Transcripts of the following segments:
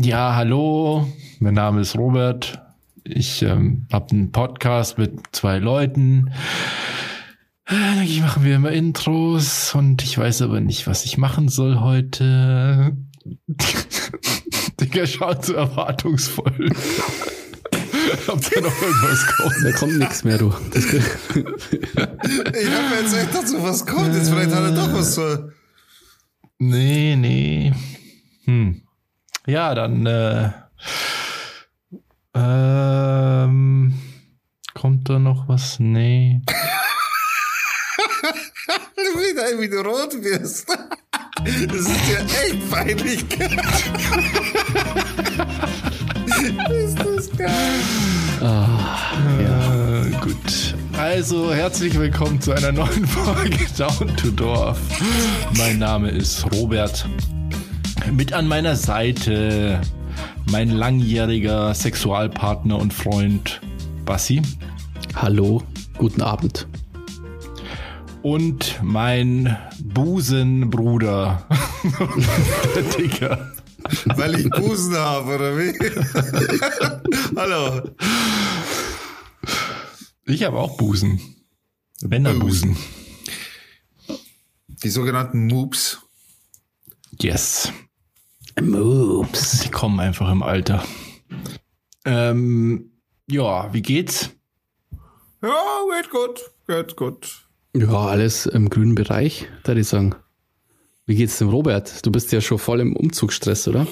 Ja, hallo, mein Name ist Robert. Ich ähm, habe einen Podcast mit zwei Leuten. Eigentlich machen wir immer Intros und ich weiß aber nicht, was ich machen soll heute. Digga, schaut so erwartungsvoll. Ob da noch irgendwas kommt. Da kommt nichts mehr, du. Ich habe jetzt echt dazu, was kommt. Jetzt vielleicht hat er doch was zu. Nee, nee. Hm. Ja, dann äh, ähm, kommt da noch was? Nee. Wieder, wie du rot wirst. Das ist ja echt peinlich. ist das geil. ja. gut. Also, herzlich willkommen zu einer neuen Folge Down to Dorf. Mein Name ist Robert. Mit an meiner Seite mein langjähriger Sexualpartner und Freund Bassi. Hallo, guten Abend. Und mein Busenbruder, der Dicker. Weil ich Busen habe, oder wie? Hallo. Ich habe auch Busen. Bänderbusen. Die sogenannten Moops. Yes. Moves. Die kommen einfach im Alter. Ähm, ja, wie geht's? Ja, geht gut, geht gut. Ja, alles im grünen Bereich, da ich sagen. Wie geht's dem Robert? Du bist ja schon voll im Umzugsstress, oder?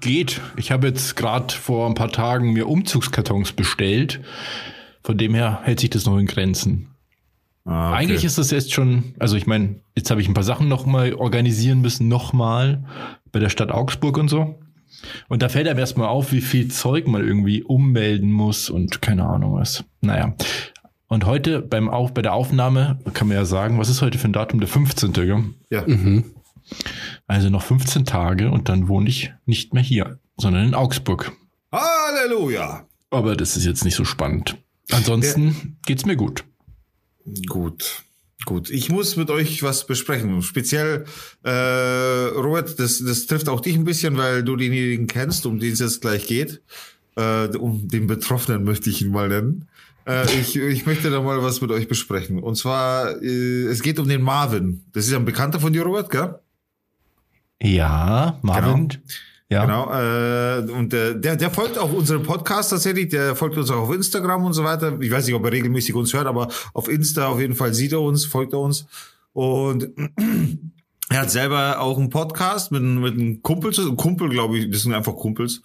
Geht. Ich habe jetzt gerade vor ein paar Tagen mir Umzugskartons bestellt. Von dem her hält sich das noch in Grenzen. Ah, okay. Eigentlich ist das jetzt schon, also ich meine, jetzt habe ich ein paar Sachen noch mal organisieren müssen, nochmal bei der Stadt Augsburg und so. Und da fällt einem erstmal auf, wie viel Zeug man irgendwie ummelden muss und keine Ahnung was. Naja. Und heute beim Auf, bei der Aufnahme kann man ja sagen, was ist heute für ein Datum? Der 15. Gell? Ja. Mhm. Also noch 15 Tage und dann wohne ich nicht mehr hier, sondern in Augsburg. Halleluja! Aber das ist jetzt nicht so spannend. Ansonsten ja. geht's mir gut. Gut. Gut, ich muss mit euch was besprechen. Speziell, äh, Robert, das, das trifft auch dich ein bisschen, weil du denjenigen kennst, um den es jetzt gleich geht. Äh, um den Betroffenen möchte ich ihn mal nennen. Äh, ich, ich möchte da mal was mit euch besprechen. Und zwar, äh, es geht um den Marvin. Das ist ein Bekannter von dir, Robert, gell? Ja, Marvin. Genau. Ja. Genau. Äh, und äh, der, der folgt auch unserem Podcast tatsächlich. Der folgt uns auch auf Instagram und so weiter. Ich weiß nicht, ob er regelmäßig uns hört, aber auf Insta auf jeden Fall sieht er uns, folgt er uns. Und er hat selber auch einen Podcast mit, mit einem Kumpel, Kumpel, glaube ich, das sind einfach Kumpels.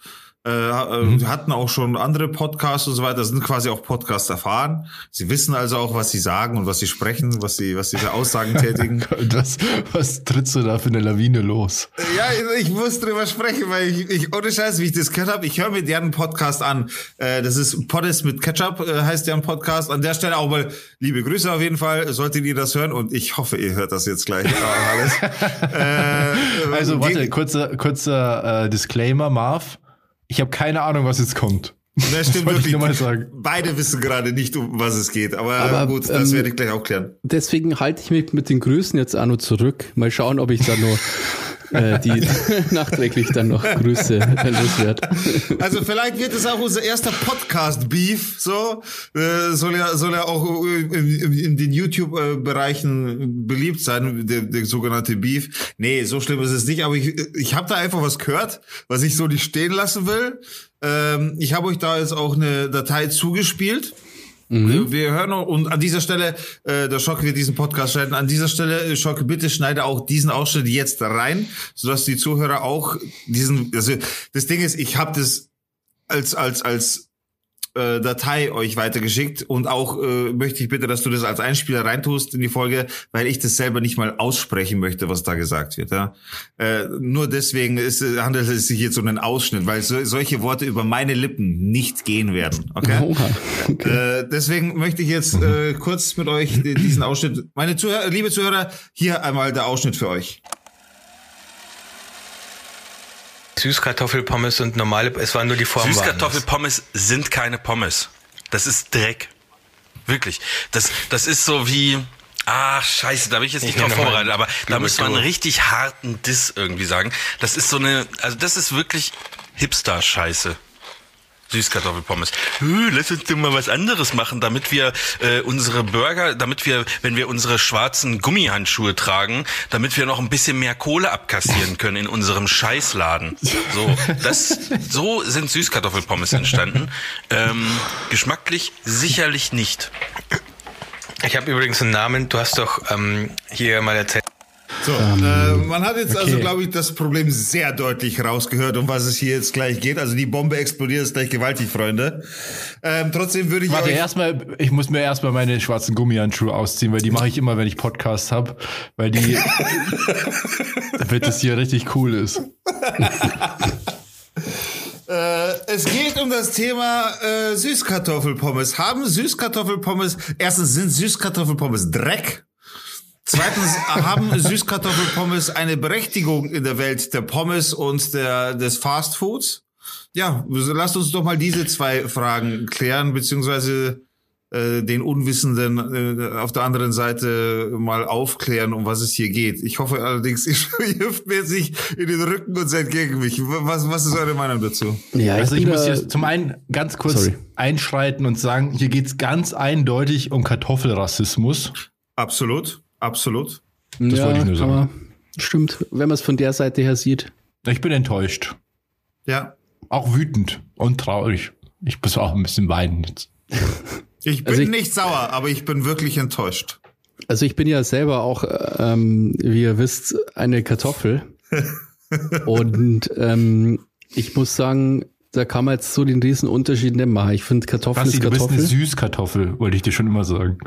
Äh, äh, mhm. hatten auch schon andere Podcasts und so weiter, sind quasi auch Podcasts erfahren. Sie wissen also auch, was sie sagen und was sie sprechen, was sie, was sie für Aussagen tätigen. was, was trittst du da für eine Lawine los? Ja, ich, muss drüber sprechen, weil ich, ich ohne Scheiß, wie ich das gehört habe, ich höre mir deren Podcast an. Äh, das ist Poddes mit Ketchup, äh, heißt deren Podcast. An der Stelle auch mal liebe Grüße auf jeden Fall, solltet ihr das hören und ich hoffe, ihr hört das jetzt gleich alles. äh, also warte, kurzer, kurzer äh, Disclaimer, Marv. Ich habe keine Ahnung, was jetzt kommt. Das stimmt wirklich. Ich sagen. Beide wissen gerade nicht, um was es geht. Aber, aber gut, das ähm, werde ich gleich auch klären. Deswegen halte ich mich mit den Grüßen jetzt auch noch zurück. Mal schauen, ob ich da noch äh, die nachträglich dann noch Grüße loswerde. Also vielleicht wird es auch unser erster Podcast-Beef. So äh, soll ja soll ja auch in, in, in den YouTube-Bereichen beliebt sein, der, der sogenannte Beef. Nee, so schlimm ist es nicht. Aber ich, ich habe da einfach was gehört, was ich so nicht stehen lassen will. Ähm, ich habe euch da jetzt auch eine Datei zugespielt. Mhm. Wir hören und an dieser Stelle, äh, der Schocke wird diesen Podcast schneiden. An dieser Stelle, äh, Schocke, bitte schneide auch diesen Ausschnitt jetzt rein, sodass die Zuhörer auch diesen. Also das Ding ist, ich habe das als als als äh, Datei euch weitergeschickt und auch äh, möchte ich bitte, dass du das als Einspieler reintust in die Folge, weil ich das selber nicht mal aussprechen möchte, was da gesagt wird. Ja? Äh, nur deswegen ist, handelt es sich jetzt um einen Ausschnitt, weil so, solche Worte über meine Lippen nicht gehen werden. Okay? okay. Äh, deswegen möchte ich jetzt äh, kurz mit euch diesen Ausschnitt, meine Zuhörer, liebe Zuhörer, hier einmal der Ausschnitt für euch. Süßkartoffelpommes und normale, es war nur die Form. Süßkartoffelpommes sind keine Pommes. Das ist Dreck. Wirklich. Das, das ist so wie Ach, scheiße, da bin ich jetzt nicht Ich drauf vorbereitet, aber da müsste man einen richtig harten Diss irgendwie sagen. Das ist so eine, also das ist wirklich Hipster-Scheiße. Süßkartoffelpommes. Lass uns doch mal was anderes machen, damit wir äh, unsere Burger, damit wir, wenn wir unsere schwarzen Gummihandschuhe tragen, damit wir noch ein bisschen mehr Kohle abkassieren können in unserem Scheißladen. So, das, so sind Süßkartoffelpommes entstanden. Ähm, geschmacklich sicherlich nicht. Ich habe übrigens einen Namen. Du hast doch ähm, hier mal erzählt. So, äh, man hat jetzt also, okay. glaube ich, das Problem sehr deutlich rausgehört, um was es hier jetzt gleich geht. Also die Bombe explodiert jetzt gleich gewaltig, Freunde. Ähm, trotzdem würde ich Warte, erstmal, ich muss mir erstmal meine schwarzen Gummihandschuhe ausziehen, weil die mache ich immer, wenn ich Podcast habe, weil die, damit das hier richtig cool ist. Äh, es geht um das Thema äh, Süßkartoffelpommes. Haben Süßkartoffelpommes, erstens sind Süßkartoffelpommes Dreck. Zweitens haben Süßkartoffelpommes eine Berechtigung in der Welt der Pommes und der, des Fastfoods. Ja, lasst uns doch mal diese zwei Fragen klären, beziehungsweise äh, den Unwissenden äh, auf der anderen Seite mal aufklären, um was es hier geht. Ich hoffe allerdings, ihr hilft mir jetzt nicht in den Rücken und seid gegen mich. Was, was ist eure Meinung dazu? Ja, Also ich muss jetzt zum einen ganz kurz Sorry. einschreiten und sagen, hier geht's ganz eindeutig um Kartoffelrassismus. Absolut, absolut. Das ja, wollte ich nur sagen. aber Stimmt, wenn man es von der Seite her sieht. Ich bin enttäuscht. Ja. Auch wütend und traurig. Ich muss auch ein bisschen weinen jetzt. Ich bin Also ich- nicht sauer, aber ich bin wirklich enttäuscht. Also ich bin ja selber auch, ähm, wie ihr wisst, eine Kartoffel. Und ähm, ich muss sagen, da kann man jetzt so den riesen Unterschied nicht machen. Ich finde Kartoffel Basti, ist du bist Kartoffel. eine Süßkartoffel, wollte ich dir schon immer sagen.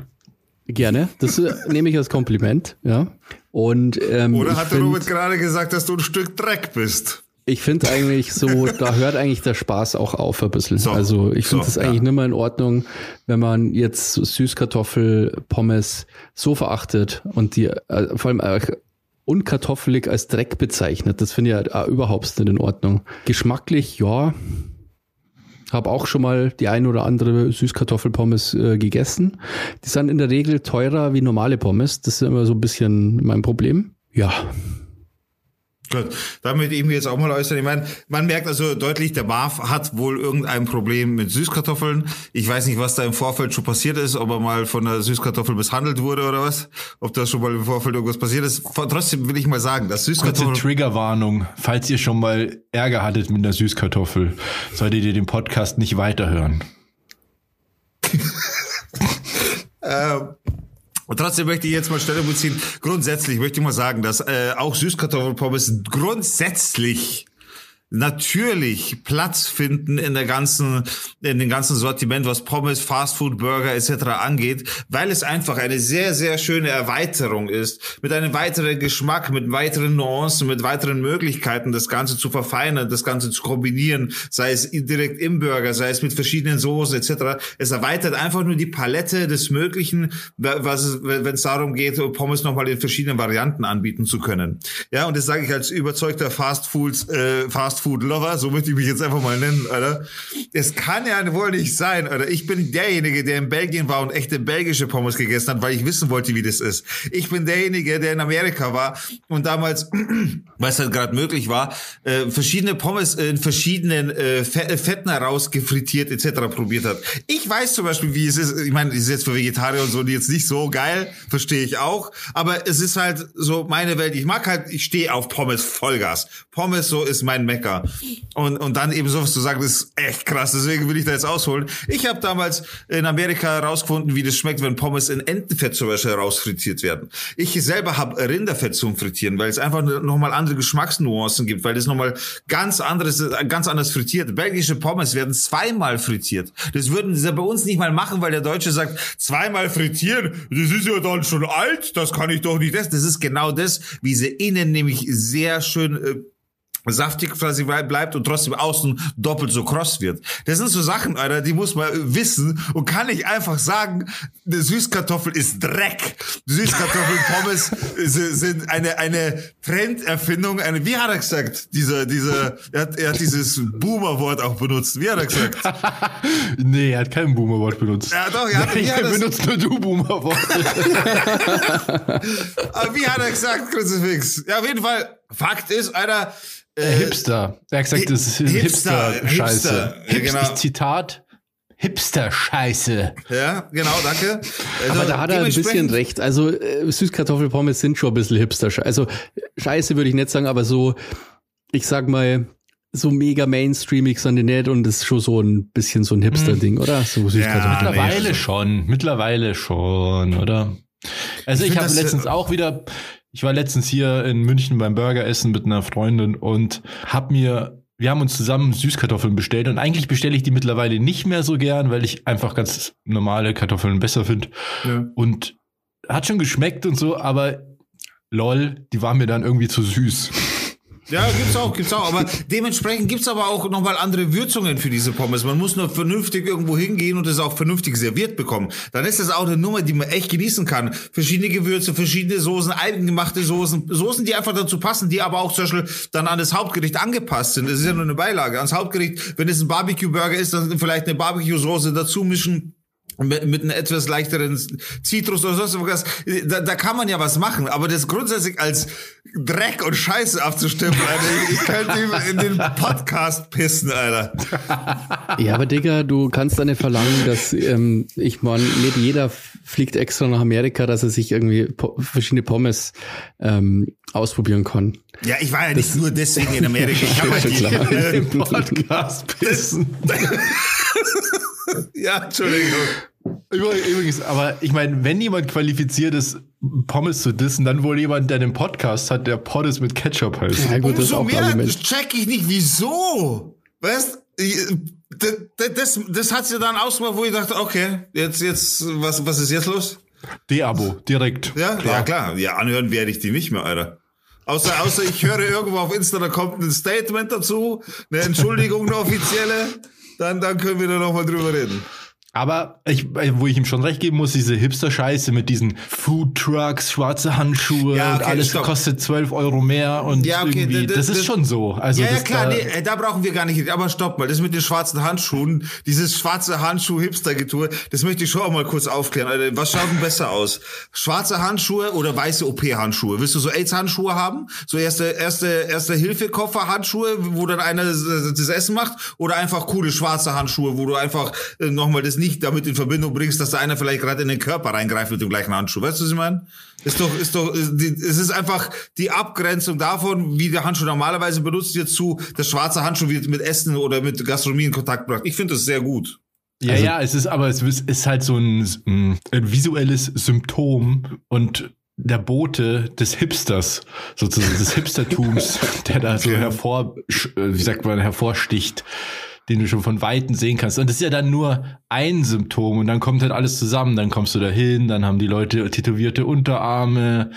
Gerne. Das äh, nehme ich als Kompliment, ja. Und ähm, Oder hat der find- Robert gerade gesagt, dass du ein Stück Dreck bist? Ich finde eigentlich so, da hört eigentlich der Spaß auch auf ein bisschen. So, also ich finde so, es eigentlich ja. nicht mehr in Ordnung, wenn man jetzt Süßkartoffelpommes so verachtet und die äh, vor allem äh, unkartoffelig als Dreck bezeichnet. Das finde ich ja äh, überhaupt nicht in Ordnung. Geschmacklich, ja. Habe auch schon mal die ein oder andere Süßkartoffelpommes äh, gegessen. Die sind in der Regel teurer wie normale Pommes. Das ist immer so ein bisschen mein Problem. Ja, Gut, damit ich mir jetzt auch mal äußern. Ich meine, man merkt also deutlich, der Marv hat wohl irgendein Problem mit Süßkartoffeln. Ich weiß nicht, was da im Vorfeld schon passiert ist, ob er mal von der Süßkartoffel misshandelt wurde oder was. Ob da schon mal im Vorfeld irgendwas passiert ist. Trotzdem will ich mal sagen, dass Kurze Süßkartoffeln... Triggerwarnung. Falls ihr schon mal Ärger hattet mit einer Süßkartoffel, solltet ihr den Podcast nicht weiterhören. Ähm, und trotzdem möchte ich jetzt mal Stellung beziehen. Grundsätzlich möchte ich mal sagen, dass äh, auch Süßkartoffelpommes grundsätzlich natürlich Platz finden in der ganzen, in dem ganzen Sortiment, was Pommes, Fastfood, Burger etc. angeht, weil es einfach eine sehr, sehr schöne Erweiterung ist, mit einem weiteren Geschmack, mit weiteren Nuancen, mit weiteren Möglichkeiten, das Ganze zu verfeinern, das Ganze zu kombinieren, sei es direkt im Burger, sei es mit verschiedenen Soßen etc. Es erweitert einfach nur die Palette des Möglichen, wenn es darum geht, Pommes nochmal in verschiedenen Varianten anbieten zu können. Ja, und das sage ich als überzeugter Fastfood, äh, Fastfood-Lover, so möchte ich mich jetzt einfach mal nennen, Alter. Es kann ja wohl nicht sein, Alter. Ich bin derjenige, der in Belgien war und echte belgische Pommes gegessen hat, weil ich wissen wollte, wie das ist. Ich bin derjenige, der in Amerika war und damals, was halt gerade möglich war, äh, verschiedene Pommes in verschiedenen äh, Fe- Fetten herausgefrittiert etc. probiert hat. Ich weiß zum Beispiel, wie es ist. Ich meine, es ist jetzt für Vegetarier und so jetzt nicht so geil, verstehe ich auch. Aber es ist halt so meine Welt. Ich mag halt, ich stehe auf Pommes Vollgas. Pommes so ist mein Mecker. Und, und dann eben sowas zu sagen, ist echt krass. Deswegen will ich da jetzt ausholen. Ich habe damals in Amerika herausgefunden, wie das schmeckt, wenn Pommes in Entenfett zum Beispiel herausfrittiert werden. Ich selber habe Rinderfett zum Frittieren, weil es einfach nochmal andere Geschmacksnuancen gibt, weil das nochmal ganz anderes, ganz anders frittiert. Belgische Pommes werden zweimal frittiert. Das würden sie bei uns nicht mal machen, weil der Deutsche sagt, zweimal frittieren, das ist ja dann schon alt, das kann ich doch nicht essen. Das ist genau das, wie sie innen nämlich sehr schön äh, saftig quasi bleibt und trotzdem außen doppelt so kross wird. Das sind so Sachen, Alter, die muss man wissen und kann nicht einfach sagen, eine Süßkartoffel ist Dreck. Süßkartoffelpommes sind eine, eine Trenderfindung, eine, wie hat er gesagt? Dieser, dieser, er hat, er hat dieses Boomer-Wort auch benutzt. Wie hat er gesagt? nee, er hat kein Boomer-Wort benutzt. Ja, doch, er, hat, Nein, er benutzt nur du Boomer-Wort. Aber wie hat er gesagt, Kruzifix? Ja, auf jeden Fall, Fakt ist, Alter, äh, Hipster. Er hat gesagt, das ist Hipster-Scheiße. Hipster, Hipster, ja, genau. Zitat. Hipster-Scheiße. Ja, genau, danke. Also, Aber da hat er ein bisschen recht. Also äh, Süßkartoffelpommes sind schon ein bisschen Hipster-Scheiße. Also Scheiße würde ich nicht sagen, aber so, ich sag mal, so mega mainstreamig sind die nicht und das ist schon so ein bisschen so ein Hipster-Ding, oder? So ja, mittlerweile nee, schon, mittlerweile schon, oder? Also ich, ich habe letztens auch wieder ich war letztens hier in München beim Burger essen mit einer Freundin und hab mir, wir haben uns zusammen Süßkartoffeln bestellt und eigentlich bestelle ich die mittlerweile nicht mehr so gern, weil ich einfach ganz normale Kartoffeln besser finde. Ja. Und hat schon geschmeckt und so, aber lol, die war mir dann irgendwie zu süß. Ja, gibt's auch, gibt's auch. Aber dementsprechend gibt's aber auch nochmal andere Würzungen für diese Pommes. Man muss nur vernünftig irgendwo hingehen und es auch vernünftig serviert bekommen. Dann ist das auch eine Nummer, die man echt genießen kann. Verschiedene Gewürze, verschiedene Soßen, eigengemachte Soßen, Soßen, die einfach dazu passen, die aber auch zum Beispiel dann an das Hauptgericht angepasst sind. Das ist ja nur eine Beilage. Ans Hauptgericht, wenn es ein Barbecue-Burger ist, dann vielleicht eine Barbecue-Soße dazu mischen mit, mit einem etwas leichteren Zitrus oder sonst was, da, da kann man ja was machen, aber das grundsätzlich als Dreck und Scheiße abzustimmen, Alter, ich könnte in den Podcast pissen, Alter. Ja, aber Digga, du kannst dann nicht verlangen, dass ähm, ich meine, nicht jeder fliegt extra nach Amerika, dass er sich irgendwie po verschiedene Pommes ähm, ausprobieren kann. Ja, ich war ja nicht das, nur deswegen in Amerika. Ich habe halt die, Podcast pissen. ja, Entschuldigung. Übrigens, aber ich meine, wenn jemand qualifiziert ist, Pommes zu dissen, dann wohl jemand, der einen Podcast hat, der Pommes mit Ketchup heißt. Ja, gut, das ist auch mehr Argument. check ich nicht, wieso. Weißt das, das, das hat sie dann ausgemacht, wo ich dachte, okay, jetzt, jetzt, was, was ist jetzt los? De-Abo, direkt. Ja, klar. ja, klar. Ja, anhören werde ich die nicht mehr, Alter. Außer, außer ich höre irgendwo auf Insta, da kommt ein Statement dazu, eine Entschuldigung, eine offizielle, dann, dann können wir da nochmal drüber reden. Aber ich, wo ich ihm schon recht geben muss, diese Hipster-Scheiße mit diesen Food Trucks, schwarze Handschuhe ja, okay, und alles stopp. kostet 12 Euro mehr und ja, okay, irgendwie, das, das, das ist schon so. Also ja, ja klar, da, nee, da brauchen wir gar nicht, aber stopp mal, das mit den schwarzen Handschuhen, dieses schwarze Handschuh-Hipster-Getue, das möchte ich schon auch mal kurz aufklären. Alter. Was schaut denn besser aus? Schwarze Handschuhe oder weiße OP-Handschuhe? Willst du so AIDS-Handschuhe haben? So erste, erste, erste Hilfe-Koffer-Handschuhe, wo dann einer das Essen macht? Oder einfach coole schwarze Handschuhe, wo du einfach äh, nochmal das nicht damit in Verbindung bringst, dass da einer vielleicht gerade in den Körper reingreift mit dem gleichen Handschuh. Weißt du, was ich meine? Ist doch, ist doch, es ist einfach die Abgrenzung davon, wie der Handschuh normalerweise benutzt wird, zu das schwarze Handschuh wird mit Essen oder mit Gastronomie in Kontakt gebracht. Ich finde das sehr gut. Ja, also, ja, es ist, aber es ist halt so ein, ein visuelles Symptom und der Bote des Hipsters, sozusagen des Hipstertums, der da so hervor, wie sagt man, hervorsticht den du schon von Weitem sehen kannst. Und das ist ja dann nur ein Symptom und dann kommt halt alles zusammen. Dann kommst du da hin, dann haben die Leute tätowierte Unterarme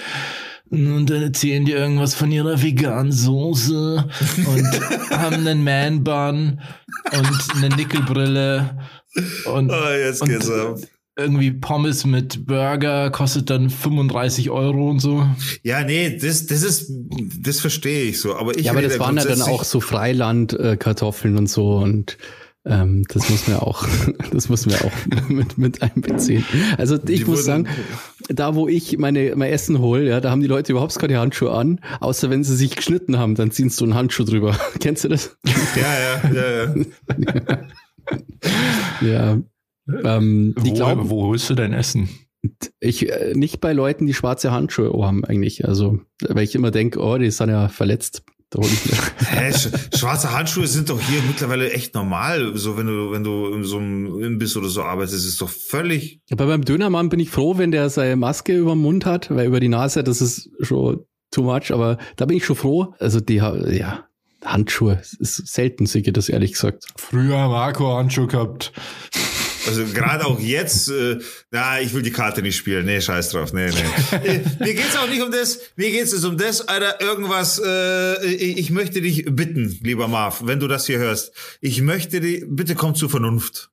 und dann erzählen die irgendwas von ihrer veganen Soße und haben einen Man-Bun und eine Nickelbrille und, oh, jetzt geht's und, ab irgendwie Pommes mit Burger kostet dann 35 Euro und so. Ja, nee, das, das ist, das verstehe ich so. Aber ich ja, aber das waren ja dann auch so Freilandkartoffeln äh, und so und ähm, das muss man auch, das muss man auch mit, mit einbeziehen. Also ich Die muss sagen, da wo ich meine mein Essen hole, ja, da haben die Leute überhaupt keine Handschuhe an, außer wenn sie sich geschnitten haben, dann ziehen sie so einen Handschuh drüber. Kennst du das? Ja, ja, ja, ja. ja. Ähm, wo, glauben, wo holst du dein Essen? Ich äh, nicht bei Leuten, die schwarze Handschuhe haben eigentlich. Also, weil ich immer denke, oh, die sind ja verletzt. Hä, schwarze Handschuhe sind doch hier mittlerweile echt normal. So wenn du wenn du in so einem Imbiss oder so arbeitest, ist doch völlig. Aber beim Dönermann bin ich froh, wenn der seine Maske über den Mund hat, weil über die Nase, das ist schon too much. Aber da bin ich schon froh. Also die ja Handschuhe ist selten, sehe ich das ehrlich gesagt. Früher Marco Handschuhe gehabt. Also gerade auch jetzt, äh, na, ich will die Karte nicht spielen. Nee, scheiß drauf. Nee, nee. Äh, mir geht's auch nicht um das. Mir geht's es um das, Alter, irgendwas, äh, ich möchte dich bitten, lieber Marv, wenn du das hier hörst. Ich möchte dich, bitte komm zur Vernunft.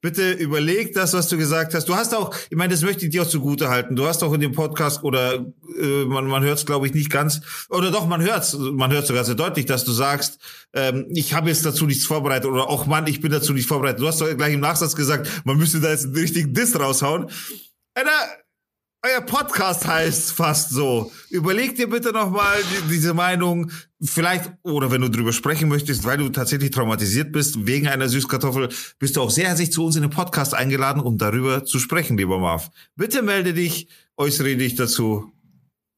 Bitte überleg das, was du gesagt hast. Du hast auch, ich meine, das möchte ich dir auch zugute halten. Du hast auch in dem Podcast oder äh, man, man hört es, glaube ich, nicht ganz. Oder doch, man hört es, man hört sogar sehr deutlich, dass du sagst, ähm, ich habe jetzt dazu nichts vorbereitet oder auch Mann, ich bin dazu nicht vorbereitet. Du hast doch gleich im Nachsatz gesagt, man müsste da jetzt einen richtigen Diss raushauen. Alter, euer Podcast heißt fast so. Überleg dir bitte nochmal die, diese Meinung, vielleicht, oder wenn du drüber sprechen möchtest, weil du tatsächlich traumatisiert bist wegen einer Süßkartoffel, bist du auch sehr herzlich zu uns in den Podcast eingeladen, um darüber zu sprechen, lieber Marv. Bitte melde dich, äußere dich dazu.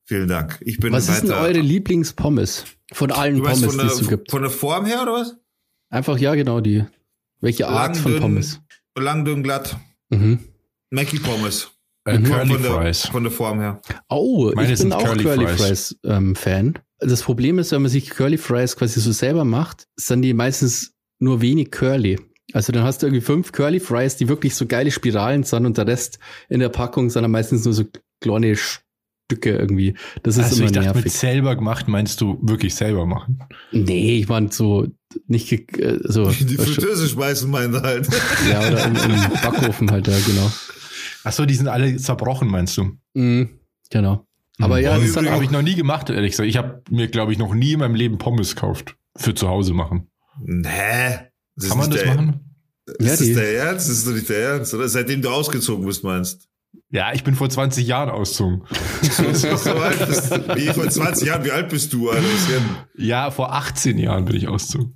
Vielen Dank. Ich bin Was ist denn eure Lieblingspommes? Von allen du Pommes, von die es so der, gibt. von der Form her, oder was? Einfach, ja, genau, die. Welche Art Lang, von dünn, Pommes? Lang, dünn, glatt. Mhm. Mackie Pommes. Äh, Curly von, der, Fries. von der Form her. Oh, Meine ich bin sind auch Curly Curly, Fries. Fries, ähm, Fan. Das Problem ist, wenn man sich Curly Fries quasi so selber macht, sind die meistens nur wenig curly. Also dann hast du irgendwie fünf Curly Fries, die wirklich so geile Spiralen sind und der Rest in der Packung sind dann meistens nur so kleine Stücke irgendwie. Das ist Also immer ich dachte, mit nervig. selber gemacht meinst du wirklich selber machen? Nee, ich meine so nicht äh, so Die Fritteuse schmeißen meinen halt. ja oder im, im Backofen halt ja genau. Ach so, die sind alle zerbrochen, meinst du? Mhm, genau. Aber ja, Oh, das habe ich noch nie gemacht, ehrlich gesagt. Ich habe mir, glaube ich, noch nie in meinem Leben Pommes gekauft. Für zu Hause machen. Nee. Das Kann man das der, machen? Ja, Ist die- das der Ernst? Das ist doch nicht der Ernst, oder? Seitdem du ausgezogen bist, meinst Ja, ich bin vor 20 Jahren ausgezogen. Wie vor 20 Jahren, wie alt bist du, Alter? Ja, vor 18 Jahren bin ich ausgezogen.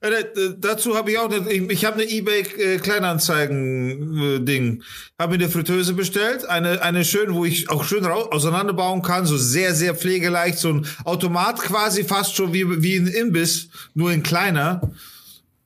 Äh, dazu habe ich auch, ich, ich habe eine eBay äh, Kleinanzeigen äh, Ding, habe mir eine Fritteuse bestellt, eine eine schön, wo ich auch schön rau- auseinanderbauen kann, so sehr sehr pflegeleicht, so ein Automat quasi fast schon wie wie ein Imbiss, nur in kleiner.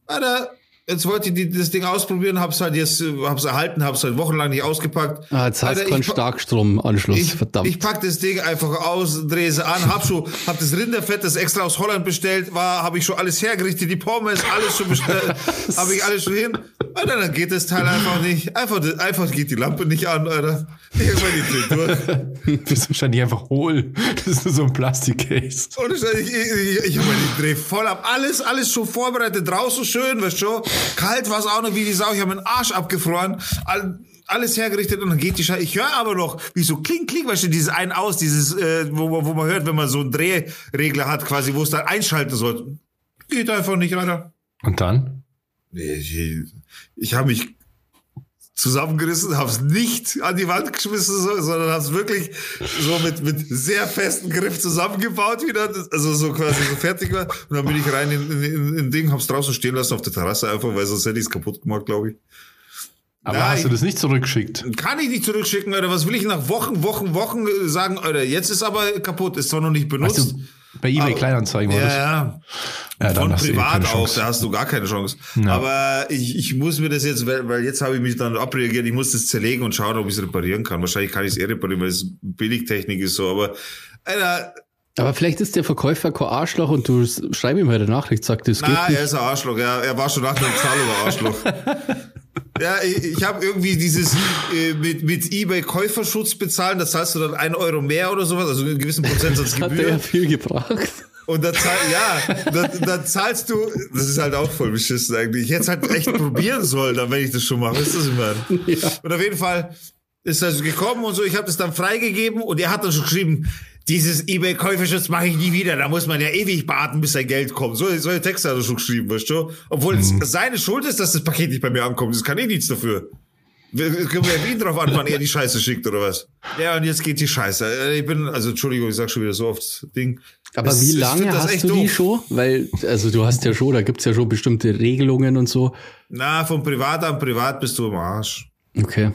Alter, jetzt wollte ich die, das Ding ausprobieren, hab's halt jetzt, hab's erhalten, hab's halt wochenlang nicht ausgepackt. Ah, jetzt hast du keinen ich Starkstromanschluss, ich, verdammt. ich pack das Ding einfach aus, drehe sie an, hab schon, hab das Rinderfett, das extra aus Holland bestellt war, habe ich schon alles hergerichtet, die Pommes, alles schon bestellt, habe ich alles schon hin. Alter, dann geht das Teil einfach nicht. Einfach, einfach geht die Lampe nicht an, Alter. Irgendwann die dreht durch. Das ist wahrscheinlich einfach hohl. Das ist nur so ein Plastikcase. Und ich, ich, ich, ich, meine, ich dreh voll ab. Alles, alles schon vorbereitet, draußen schön, weißt du schon. Kalt war es auch noch wie die Sau. Ich habe meinen Arsch abgefroren. All, alles hergerichtet und dann geht die Scheiße. Ich höre aber noch, wie so kling, kling, weißt du, dieses ein aus, dieses, äh, wo, wo man hört, wenn man so einen Drehregler hat, quasi, wo es dann einschalten soll. Geht einfach nicht, Alter. Und dann? Nee, Ich, ich habe mich zusammengerissen, habe es nicht an die Wand geschmissen, so, sondern habe es wirklich so mit, mit sehr festem Griff zusammengebaut wieder, also so quasi so fertig war. Und dann bin ich rein in, in, in, in Ding, hab's draußen stehen lassen auf der Terrasse einfach, weil sonst hätte ich es kaputt gemacht, glaube ich. Aber Ja, hast du das nicht zurückgeschickt? Kann ich nicht zurückschicken, Alter. Was will ich nach Wochen, Wochen, Wochen sagen, Alter, jetzt ist aber kaputt, ist zwar noch nicht benutzt. Weißt du, bei eBay Aber- Kleinanzeigen war ja, das? ja. Ja, Von privat auch, Chance. da hast du gar keine Chance. Ja. Aber ich, ich muss mir das jetzt, weil, weil jetzt habe ich mich dann abreagiert, ich muss das zerlegen und schauen, ob ich es reparieren kann. Wahrscheinlich kann ich es eh reparieren, weil es Billigtechnik ist so, aber Alter, Aber vielleicht ist der Verkäufer kein Arschloch und du schreib ihm halt eine Nachricht, sag, das geht na, er ist ein Arschloch, ja, er war schon nach der Zahlung ein Arschloch. Ja, ich, ich habe irgendwie dieses äh, mit, mit eBay Käuferschutz bezahlen, da zahlst du dann ein Euro mehr oder sowas, also einen gewissen Prozentsatz Hat Gebühr. der ja viel gebracht. Und da zahl, ja, da, da zahlst du, das ist halt auch voll beschissen eigentlich. Ich hätte es halt echt probieren sollen, dann, wenn ich das schon mache. Ist das immer? Ja. Und auf jeden Fall ist das gekommen und so. Ich habe das dann freigegeben und er hat dann schon geschrieben, dieses eBay-Käuferschutz mache ich nie wieder. Da muss man ja ewig warten, bis sein Geld kommt. So, solche Texte hat er schon geschrieben, weißt du? Obwohl es seine Schuld ist, dass das Paket nicht bei mir ankommt. Das kann ich nichts dafür. Können wir ja ihn drauf an, wann er die Scheiße schickt oder was? Ja, und jetzt geht die Scheiße. Äh, Ich bin, also Entschuldigung, ich sag schon wieder so oft Ding. Aber Es- wie lange hast echt du die doof. schon? Weil, also du hast ja schon, da gibt's ja schon bestimmte Regelungen und so. Na, von privat an privat bist du im Arsch. Okay.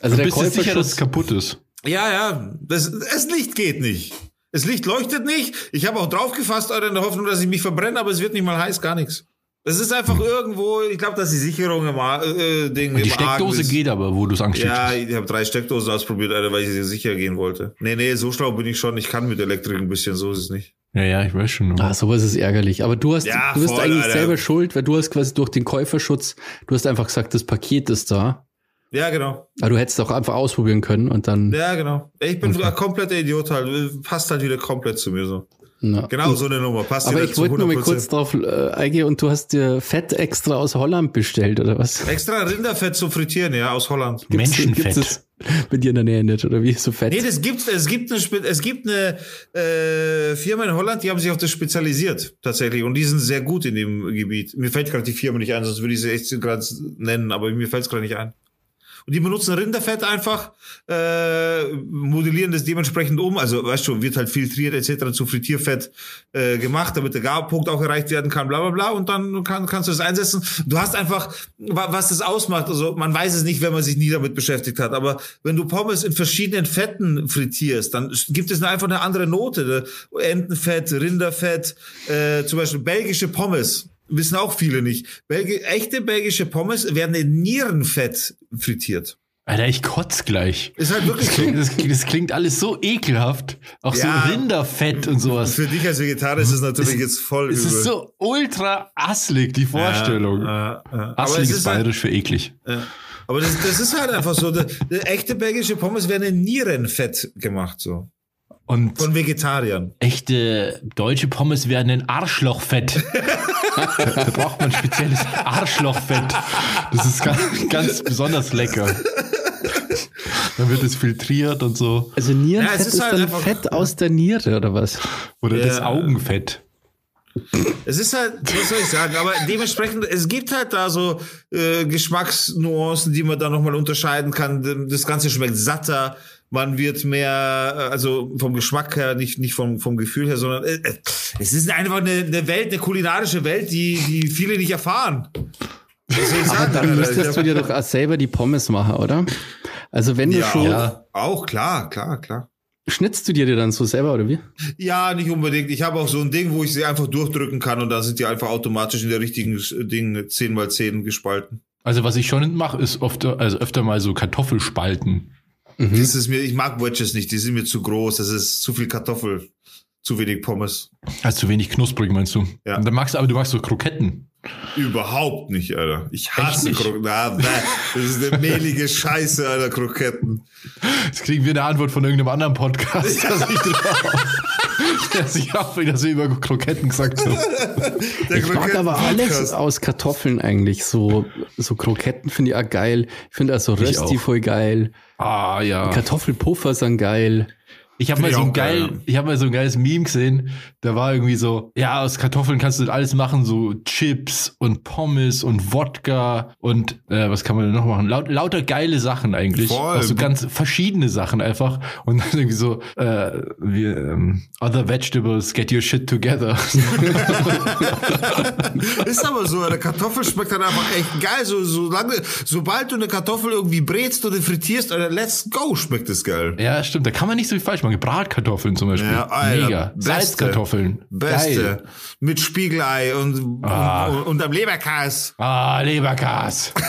Also Du der bist dir sicher, dass es Käuferschutz, kaputt ist? Ja, ja, das, das Licht geht nicht. Das Licht leuchtet nicht. Ich habe auch draufgefasst, Alter, in der Hoffnung, dass ich mich verbrenne, aber es wird nicht mal heiß, gar nichts. Das ist einfach irgendwo, ich glaube, dass die Sicherung im äh, Ding Die Steckdose ist. geht aber, wo du es angeschickt Ja, hast. ich habe drei Steckdosen ausprobiert, Alter, weil ich sicher gehen wollte. Nee, nee, so schlau bin ich schon. Ich kann mit Elektrik ein bisschen, so ist es nicht. Ja, ja, ich weiß schon. Ah, sowas ist ärgerlich. Aber du hast, Ja, du bist voll, eigentlich Alter. selber schuld, weil du hast quasi durch den Käuferschutz, du hast einfach gesagt, das Paket ist da. Ja, genau. Aber du hättest auch einfach ausprobieren können und dann. Ja, genau. Ich bin ein kompletter Idiot halt. Passt halt wieder komplett zu mir so. Na. Genau, so eine Nummer. Passt Aber ich wollte nur mal 100%. kurz drauf äh, eingehen und du hast dir Fett extra aus Holland bestellt, oder was? Extra Rinderfett zum Frittieren, ja, aus Holland. Menschenfett. Gibt's bei dir in der Nähe nicht, oder wie? So Fett? Nee, das gibt's, es gibt eine, es gibt eine äh, Firma in Holland, die haben sich auf das spezialisiert, tatsächlich. Und die sind sehr gut in dem Gebiet. Mir fällt gerade die Firma nicht ein, sonst würde ich sie echt gerade nennen, aber mir fällt es gerade nicht ein. Und die benutzen Rinderfett einfach, äh, modellieren das dementsprechend um. Also, weißt du, wird halt filtriert etc. zu Frittierfett äh, gemacht, damit der Garpunkt auch erreicht werden kann, bla bla bla. Und dann kann, kannst du das einsetzen. Du hast einfach, wa- was das ausmacht, also man weiß es nicht, wenn man sich nie damit beschäftigt hat, aber wenn du Pommes in verschiedenen Fetten frittierst, dann gibt es einfach eine andere Note. Entenfett, Rinderfett, äh, zum Beispiel belgische Pommes. Wissen auch viele nicht. Belgi echte belgische Pommes werden in Nierenfett frittiert. Alter, ich kotz gleich. Ist halt wirklich Das klingt, das, das klingt alles so ekelhaft. Auch Ja. so Rinderfett und sowas. Für dich als Vegetarier ist es natürlich jetzt voll Es übel. ist so ultra asslig, die Vorstellung. Ja, ja. Aber Asslig es ist ist halt, bayerisch für eklig. ja. Aber das, das ist halt einfach so. Der echte belgische Pommes werden in Nierenfett gemacht, so. Und Von Vegetariern. echte deutsche Pommes werden in Arschlochfett. da braucht man spezielles Arschlochfett. Das ist ganz, ganz besonders lecker. Dann wird es filtriert und so. Also Nierenfett Ja, es ist ist, halt dann Fett aus der Niere, oder was? Oder Ja. das Augenfett. Es ist halt, was soll ich sagen, aber dementsprechend, es gibt halt da so äh, Geschmacksnuancen, die man da nochmal unterscheiden kann. Das Ganze schmeckt satter, man wird mehr, äh, also vom Geschmack her, nicht, nicht vom, vom Gefühl her, sondern äh, äh, es ist einfach eine, eine Welt, eine kulinarische Welt, die, die viele nicht erfahren. Sagen? Dann Alter? müsstest du dir doch auch selber die Pommes machen, oder? Also wenn du ja, schon, auch, auch klar, klar, klar. schnitzt du dir die dann so selber, oder wie? Ja, nicht unbedingt. Ich habe auch so ein Ding, wo ich sie einfach durchdrücken kann und da sind die einfach automatisch in der richtigen Ding 10x10 gespalten. Also was ich schon mache, ist oft, also öfter mal so Kartoffelspalten. Das ist mir, ich mag Wedges nicht, die sind mir zu groß, das ist zu viel Kartoffel, zu wenig Pommes. Hast zu wenig knusprig, meinst du? Ja. Und dann magst du, aber du magst so Kroketten. Überhaupt nicht, Alter. Ich hasse? Kroketten. Na, das ist eine mehlige Scheiße, Alter, Kroketten. Jetzt kriegen wir eine Antwort von irgendeinem anderen Podcast, ich, dass ich auch wieder so über Kroketten gesagt habe. Der Ich mag aber alles aus Kartoffeln eigentlich. So, so Kroketten finde ich auch geil. Ich finde also Ich Rösti auch. voll geil. Ah, ja. Kartoffelpuffer sind geil. Ich habe mal so ein geil, geil, ich habe mal so ein geiles Meme gesehen. Da war irgendwie so, ja, aus Kartoffeln kannst du alles machen, so Chips und Pommes und Wodka und äh, was kann man denn noch machen? Laut, lauter geile Sachen eigentlich. Voll. Auch so ganz verschiedene Sachen einfach. Und dann irgendwie so, äh, wie, ähm, other vegetables, get your shit together. Ist aber so, eine Kartoffel schmeckt dann einfach echt geil. So, so lange, sobald du eine Kartoffel irgendwie brätst oder frittierst, Alter, let's go, schmeckt es geil. ja, stimmt. Da kann man nicht so viel falsch machen. Bratkartoffeln zum Beispiel. Ja, Alter, Mega. beste. Salzkartoffeln. Beste. Geil. Mit Spiegelei und, Ah. und, und am Leberkas. Ah, Leberkas.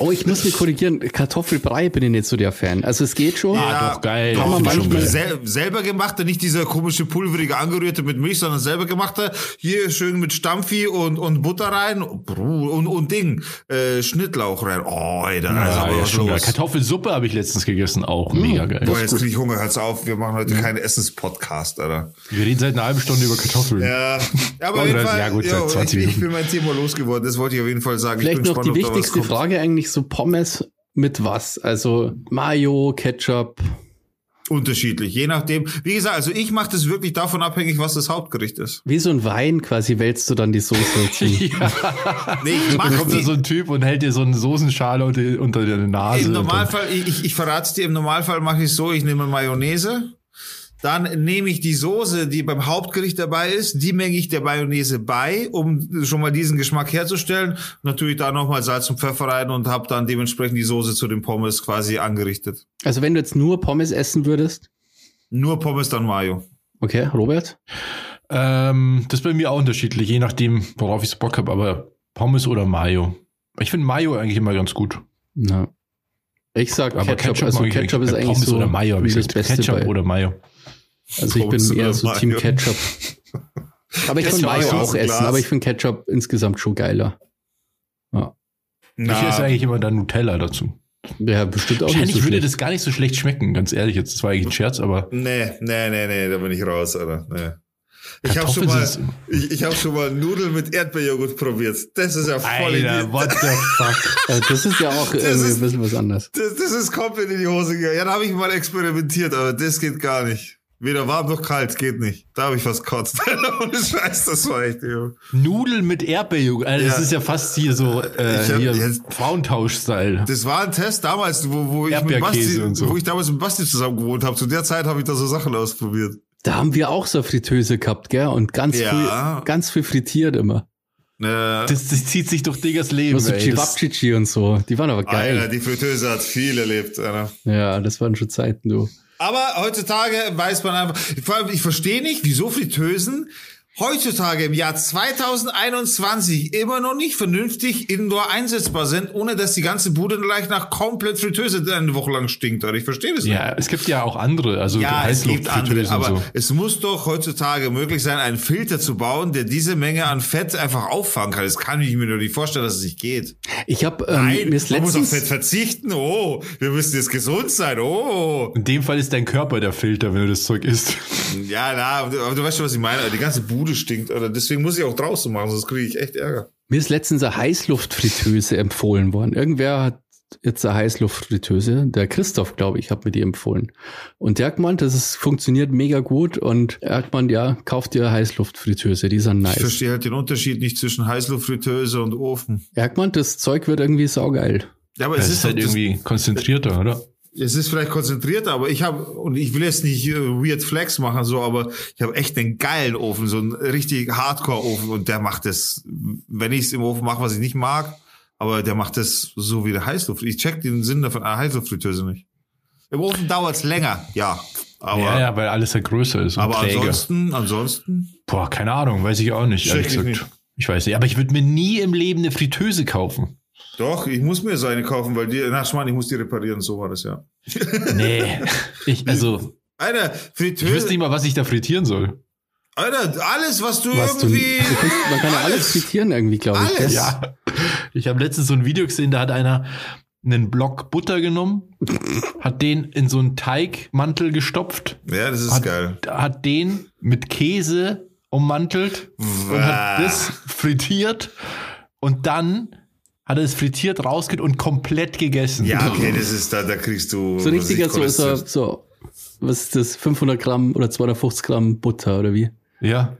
Oh, ich muss mich korrigieren. Kartoffelbrei bin ich nicht so der Fan. Also es geht schon. Ah, doch, geil. Kann man manchmal- geil. Sel selber gemachte, nicht dieser komische pulverige angerührte mit Milch, sondern selber gemachte. Hier schön mit Stampfi und, und Butter rein Bruh, und, und Ding, äh, Schnittlauch rein. Oh, Alter, also Ja, aber ja, was schon geil. los? Kartoffelsuppe habe ich letztens gegessen, auch mega geil. Boah, jetzt krieg ich Hunger, hört's auf. Wir machen heute keinen Essenspodcast, Alter. Wir reden seit einer halben Stunde über Kartoffeln. Ja, ja aber auf jeden Fall, ja gut, 20 ich, ich bin mein Thema losgeworden. Das wollte ich auf jeden Fall sagen. Vielleicht ich bin noch die da was wichtigste. Frage eigentlich so Pommes mit was? Also Mayo, Ketchup. Unterschiedlich, je nachdem. Wie gesagt, also ich mache das wirklich davon abhängig, was das Hauptgericht ist. Wie so ein Wein quasi wälzt du dann die Soße dazu. Nee, ich mach kommt da so ein Typ und hält dir so eine Soßenschale unter, unter der Nase. Im Normalfall, ich, ich, ich verrate dir, im Normalfall mache ich so, ich nehme Mayonnaise, dann nehme ich die Soße, die beim Hauptgericht dabei ist, die menge ich der Mayonnaise bei, um schon mal diesen Geschmack herzustellen. Natürlich da nochmal Salz und Pfeffer rein und habe dann dementsprechend die Soße zu den Pommes quasi angerichtet. Also wenn du jetzt nur Pommes essen würdest. Nur Pommes, dann Mayo. Okay, Robert? Ähm, das ist bei mir auch unterschiedlich, je nachdem, worauf ich Bock habe, aber Pommes oder Mayo. Ich finde Mayo eigentlich immer ganz gut. Na. Ich sag Aber Ketchup. Ketchup, also Ketchup ist eigentlich Pommes so oder Mayo, das gesagt. Beste Ketchup bei. oder Mayo. Also ich bin eher so Team Mayo? Ketchup. Aber ich kann Mayo auch essen, Glas. aber ich finde Ketchup insgesamt schon geiler. Ja, Ich esse eigentlich immer dann Nutella dazu. ja bestimmt auch nicht Wahrscheinlich so würde das gar nicht so schlecht schmecken, ganz ehrlich. Jetzt das war eigentlich ein Scherz, aber Nee, nee, nee, nee, da bin ich raus, Alter. Nee. Ich habe schon mal, ich, ich habe schon mal Nudeln mit Erdbeerjoghurt probiert. Das ist ja voll in die, Alter, what the fuck? Äh, Das ist ja auch irgendwie ist- ein bisschen was anderes. das, das ist komplett in die Hose gegangen. Ja, da habe ich mal experimentiert, aber das geht gar nicht. Weder warm noch kalt, geht nicht. Da habe ich was kotzt. Ohne Scheiß, das war echt, jo. Nudeln mit Erdbeerjoghurt. Also das Ja. ist ja fast hier so äh, Frauentausch-Style. Das war ein Test damals, wo, wo, ich, mit Basti, so. wo ich damals mit Basti zusammen gewohnt habe. Zu der Zeit habe ich da so Sachen ausprobiert. Da haben wir auch so Fritteuse gehabt, gell? Und ganz Ja. früh, ganz viel frittiert immer. Äh, Das, das zieht sich durch Diggers Leben. So ey. Das, Chivapchichi und so. Die waren aber geil. Alter, die Fritteuse hat viel erlebt. Alter. Ja, das waren schon Zeiten, du. Aber heutzutage weiß man einfach, ich verstehe nicht, wieso Fritteusen heutzutage im Jahr 2021 immer noch nicht vernünftig indoor einsetzbar sind, ohne dass die ganze Bude gleich nach komplett Fritteuse eine Woche lang stinkt. Oder ich verstehe das nicht. ja, es gibt ja auch andere, also Ja, es gibt andere, aber so. es muss doch heutzutage möglich sein, einen Filter zu bauen, der diese Menge an Fett einfach auffangen kann. Das kann ich mir nur nicht vorstellen, dass es nicht geht. Ich habe ähm, Nein, mir man muss auf Fett verzichten. Oh, wir müssen jetzt gesund sein. Oh. In dem Fall ist dein Körper der Filter, wenn du das Zeug isst. Ja, na, aber du, aber du weißt schon, was ich meine. Die ganze Bude stinkt. Oder deswegen muss ich auch draußen machen, sonst kriege ich echt Ärger. mir ist letztens eine Heißluftfritteuse empfohlen worden. Irgendwer hat jetzt eine Heißluftfritteuse, der Christoph, glaube ich, hat mir die empfohlen. Und der hat gemeint, das ist, funktioniert mega gut und er hat gemeint, ja, kauft dir eine Heißluftfritteuse, die sind Ich nice. verstehe halt den Unterschied nicht zwischen Heißluftfritteuse und Ofen. Er hat gemeint, das Zeug wird irgendwie saugeil. Ja, aber Das es ist ist, halt halt irgendwie konzentrierter, oder? Es ist vielleicht konzentrierter, aber ich habe und ich will jetzt nicht weird Flex machen so, aber ich habe echt einen geilen Ofen, so einen richtig Hardcore Ofen und der macht das, wenn ich es im Ofen mache, was ich nicht mag, aber der macht das so wie der Heißluft. Ich check den Sinn davon einer Heißluftfritteuse nicht. Im Ofen dauert's länger, ja, aber ja, ja, weil alles ja größer ist aber träger. ansonsten, ansonsten Boah, keine Ahnung, weiß ich auch nicht, ehrlich ich gesagt. nicht. Ich weiß nicht, aber ich würde mir nie im Leben eine Fritteuse kaufen. Doch, ich muss mir so eine kaufen, weil die, na, Schmarrn, ich muss die reparieren, so war das ja. Nee, ich, also, Alter, ich Fritteuse, wüsste nicht mal, was ich da frittieren soll. Alter, alles, was du Was du, irgendwie, du kannst, man kann ja alles Alles. frittieren irgendwie, glaube ich. Alles. Ja. Ich habe letztens so ein Video gesehen, da hat einer einen Block Butter genommen, hat den in so einen Teigmantel gestopft, ja, das ist hat, geil. hat den mit Käse ummantelt und hat das frittiert und dann hat er es frittiert rausgeht und komplett gegessen. Ja, okay, das ist da, da kriegst du. So richtiger, was so, so, so, was ist das, 500 Gramm oder 250 Gramm Butter oder wie? Ja.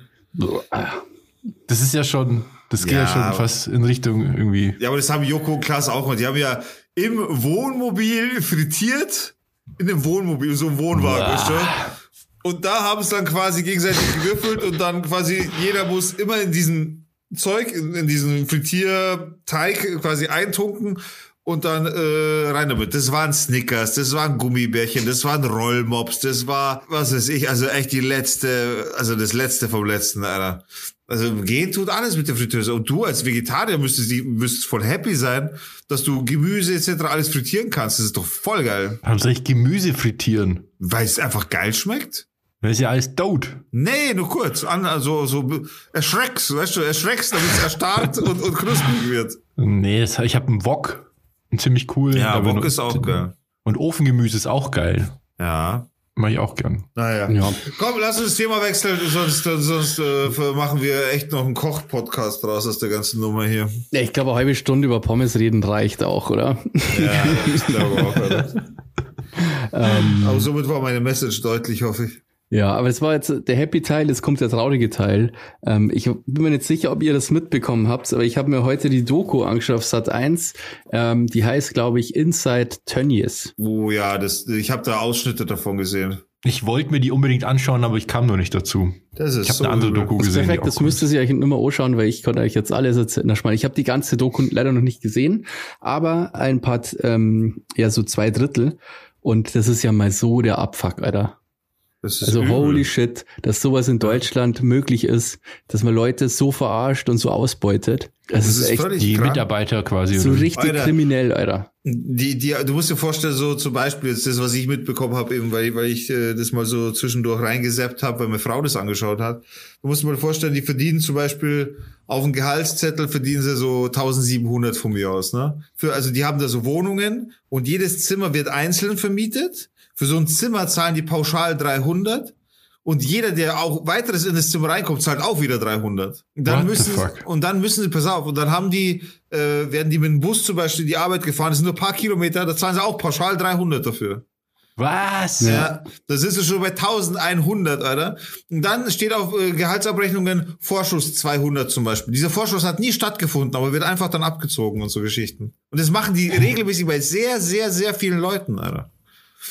Das ist ja schon, das geht ja, Ja, schon fast in Richtung irgendwie. Ja, aber das haben Joko und Klaas auch mal. Die haben ja im Wohnmobil frittiert. In dem Wohnmobil, so ein Wohnwagen, Uah. weißt du? Und da haben es dann quasi gegenseitig gewürfelt und dann quasi jeder muss immer in diesen Zeug, in, in diesen Frittierteig quasi eintunken und dann äh, rein damit. Das waren Snickers, das waren Gummibärchen, das waren Rollmops, das war, was weiß ich, also echt die letzte, also das letzte vom letzten, Alter. Also gehen tut alles mit der Fritteuse. Und du als Vegetarier müsstest, müsstest voll happy sein, dass du Gemüse etc. alles frittieren kannst. Das ist doch voll geil. Warum soll ich Gemüse frittieren? Weil es einfach geil schmeckt. Das ist ja alles tot. Nee, nur kurz. An, also, so erschreckst, weißt du, erschreckst, damit es erstarrt und, und knusprig wird. Nee, das, ich habe einen Wok. Einen ziemlich coolen. Ja, Wok nur- ist auch geil. Und Ofengemüse ist auch geil. Ja. Mach ich auch gern. Naja. Ja. Komm, lass uns das Thema wechseln, sonst, sonst äh, machen wir echt noch einen Koch-Podcast draus aus der ganzen Nummer hier. Ja, ich glaube, eine halbe Stunde über Pommes reden reicht auch, oder? Ja, ich glaube auch. Ähm, Aber somit war meine Message deutlich, hoffe ich. Ja, aber es war jetzt der Happy Teil, jetzt kommt der traurige Teil. Ähm, ich bin mir nicht sicher, ob ihr das mitbekommen habt, aber ich habe mir heute die Doku angeschaut auf Sat 1. Ähm, die heißt, glaube ich, Inside Tönnies. Oh ja, das, ich habe da Ausschnitte davon gesehen. Ich wollte mir die unbedingt anschauen, aber ich kam noch nicht dazu. Das ist Ich habe so eine andere. Doku Das ist gesehen. perfekt, das cool müsst ihr euch mal anschauen, weil ich konnte euch jetzt alles erzählen. Ich habe die ganze Doku leider noch nicht gesehen, aber ein paar, ähm, ja, so zwei Drittel. Und das ist ja mal so der Abfuck, Alter. Das ist Also übel. holy shit, dass sowas in Deutschland möglich ist, dass man Leute so verarscht und so ausbeutet. Das, Das ist, ist echt Die krank. Mitarbeiter quasi. so oder? richtig Alter. kriminell, Alter. Die, die, du musst dir vorstellen, so zum Beispiel jetzt das, was ich mitbekommen habe, eben, weil, weil ich äh, das mal so zwischendurch reingesappt habe, weil meine Frau das angeschaut hat. Du musst dir mal vorstellen, die verdienen zum Beispiel auf dem Gehaltszettel verdienen sie so 1700 von mir aus, ne? Für, also die haben da so Wohnungen und jedes Zimmer wird einzeln vermietet. Für so ein Zimmer zahlen die pauschal 300 und jeder, der auch weiteres in das Zimmer reinkommt, zahlt auch wieder 300. Und dann What müssen und dann müssen sie, pass auf, und dann haben die, äh, werden die mit dem Bus zum Beispiel in die Arbeit gefahren, das sind nur ein paar Kilometer, da zahlen sie auch pauschal 300 dafür. Was? Ja, da sind sie schon bei 1100, Alter. Und dann steht auf äh, Gehaltsabrechnungen Vorschuss 200 zum Beispiel. Dieser Vorschuss hat nie stattgefunden, aber wird einfach dann abgezogen und so Geschichten. Und das machen die regelmäßig bei sehr, sehr, sehr vielen Leuten, Alter.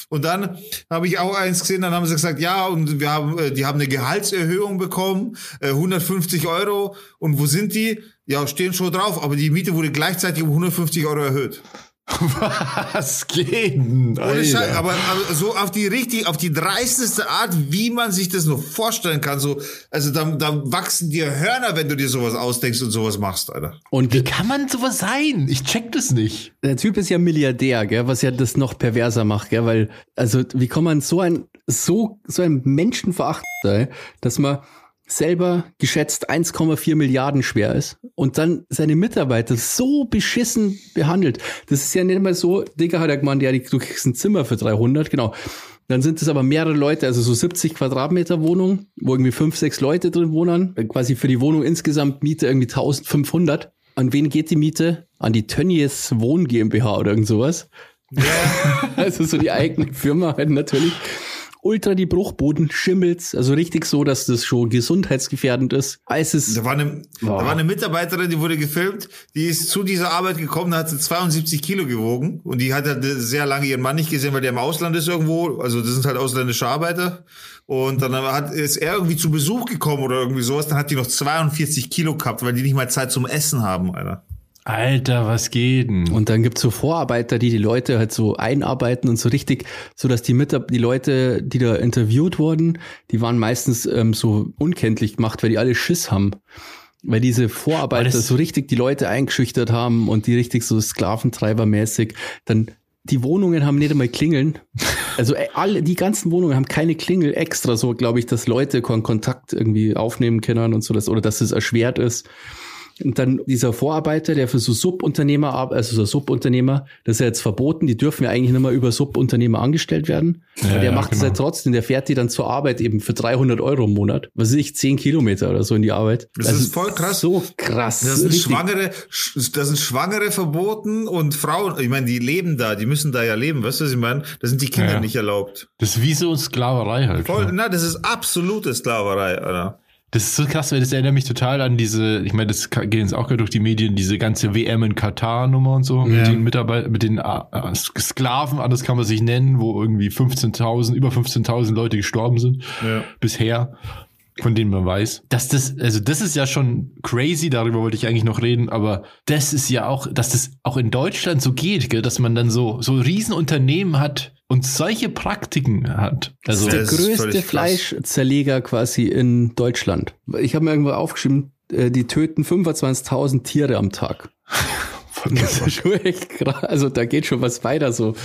Und dann habe ich auch eins gesehen, dann haben sie gesagt, ja, und wir haben, äh, die haben eine Gehaltserhöhung bekommen, äh, 150 Euro. Und wo sind die? Ja, stehen schon drauf, aber die Miete wurde gleichzeitig um 150 Euro erhöht. Was geht denn? Ohne Scheiß, aber, aber so auf die richtig, auf die dreisteste Art, wie man sich das nur vorstellen kann. So, also da, da wachsen dir Hörner, wenn du dir sowas ausdenkst und sowas machst, Alter. Und Wie kann man sowas sein? Ich check das nicht. der Typ ist ja Milliardär, gell, was ja das noch perverser macht, gell, weil, also, wie kann man so ein, so, so ein Menschenverachter, dass man selber geschätzt 1,4 Milliarden schwer ist und dann seine Mitarbeiter so beschissen behandelt. Das ist ja nicht mal so, Digga hat er gemeint, ja, du kriegst ein Zimmer für 300, genau. Dann sind es aber mehrere Leute, also so 70 Quadratmeter Wohnung, wo irgendwie fünf, sechs Leute drin wohnen. Quasi für die Wohnung insgesamt Miete irgendwie 1500. An wen geht die Miete? An die Tönnies Wohn GmbH oder irgend sowas. also so die eigene Firma halt natürlich. Ultra die Bruchboden, Schimmels, also richtig so, dass das schon gesundheitsgefährdend ist. Als es Da war, eine, da war eine Mitarbeiterin, die wurde gefilmt, die ist zu dieser Arbeit gekommen, da hat sie 72 Kilo gewogen. Und die hat halt sehr lange ihren Mann nicht gesehen, weil der im Ausland ist irgendwo, also das sind halt ausländische Arbeiter. Und dann hat, ist er irgendwie zu Besuch gekommen oder irgendwie sowas, dann hat die noch 42 Kilo gehabt, weil die nicht mal Zeit zum Essen haben, Alter. Alter, was geht denn? Und dann gibt's so Vorarbeiter, die die Leute halt so einarbeiten und so richtig, so dass die Mitab die Leute, die da interviewt wurden, die waren meistens ähm, so unkenntlich gemacht, weil die alle Schiss haben. Weil diese Vorarbeiter das- so richtig die Leute eingeschüchtert haben und die richtig so Sklaventreibermäßig dann die Wohnungen haben nicht einmal Klingeln. Also äh, alle, die ganzen Wohnungen haben keine Klingel extra, so glaube ich, dass Leute kon Kontakt irgendwie aufnehmen können und so, dass, oder dass es erschwert ist. Und dann dieser Vorarbeiter, der für so Subunternehmer, also so Subunternehmer, das ist ja jetzt verboten, die dürfen ja eigentlich nicht mehr über Subunternehmer angestellt werden. Ja, Aber der ja, macht es genau. halt trotzdem, der fährt die dann zur Arbeit eben für 300 Euro im Monat. Was weiß ich, 10 Kilometer oder so in die Arbeit. Das ist voll krass. So krass. Das sind Richtig. Schwangere, sch- das sind Schwangere verboten und Frauen, ich meine, die leben da, die müssen da ja leben, weißt du, was ich meine? Da sind die Kinder Ja. nicht erlaubt. Das ist wie so Sklaverei halt. Voll, ne? na, das ist absolute Sklaverei, Alter. Das ist so krass, weil das erinnert mich total an diese, ich meine, das geht jetzt auch gerade durch die Medien, diese ganze WM in Katar-Nummer und so, mit den Mitarbeitern, mit den äh, äh, Sklaven, anders kann man sich nennen, wo irgendwie 15.000, über 15.000 Leute gestorben sind Ja. bisher, von denen man weiß. Dass das, also das ist ja schon crazy, darüber wollte ich eigentlich noch reden, aber das ist ja auch, dass das auch in Deutschland so geht, gell, dass man dann so, so Riesenunternehmen hat und solche Praktiken hat. Also, der Das ist größte völlig krass. Fleischzerleger quasi in Deutschland. Ich habe mir irgendwo aufgeschrieben, äh, die töten 25.000 Tiere am Tag. Das ist schon echt krass. Also da geht schon was weiter so.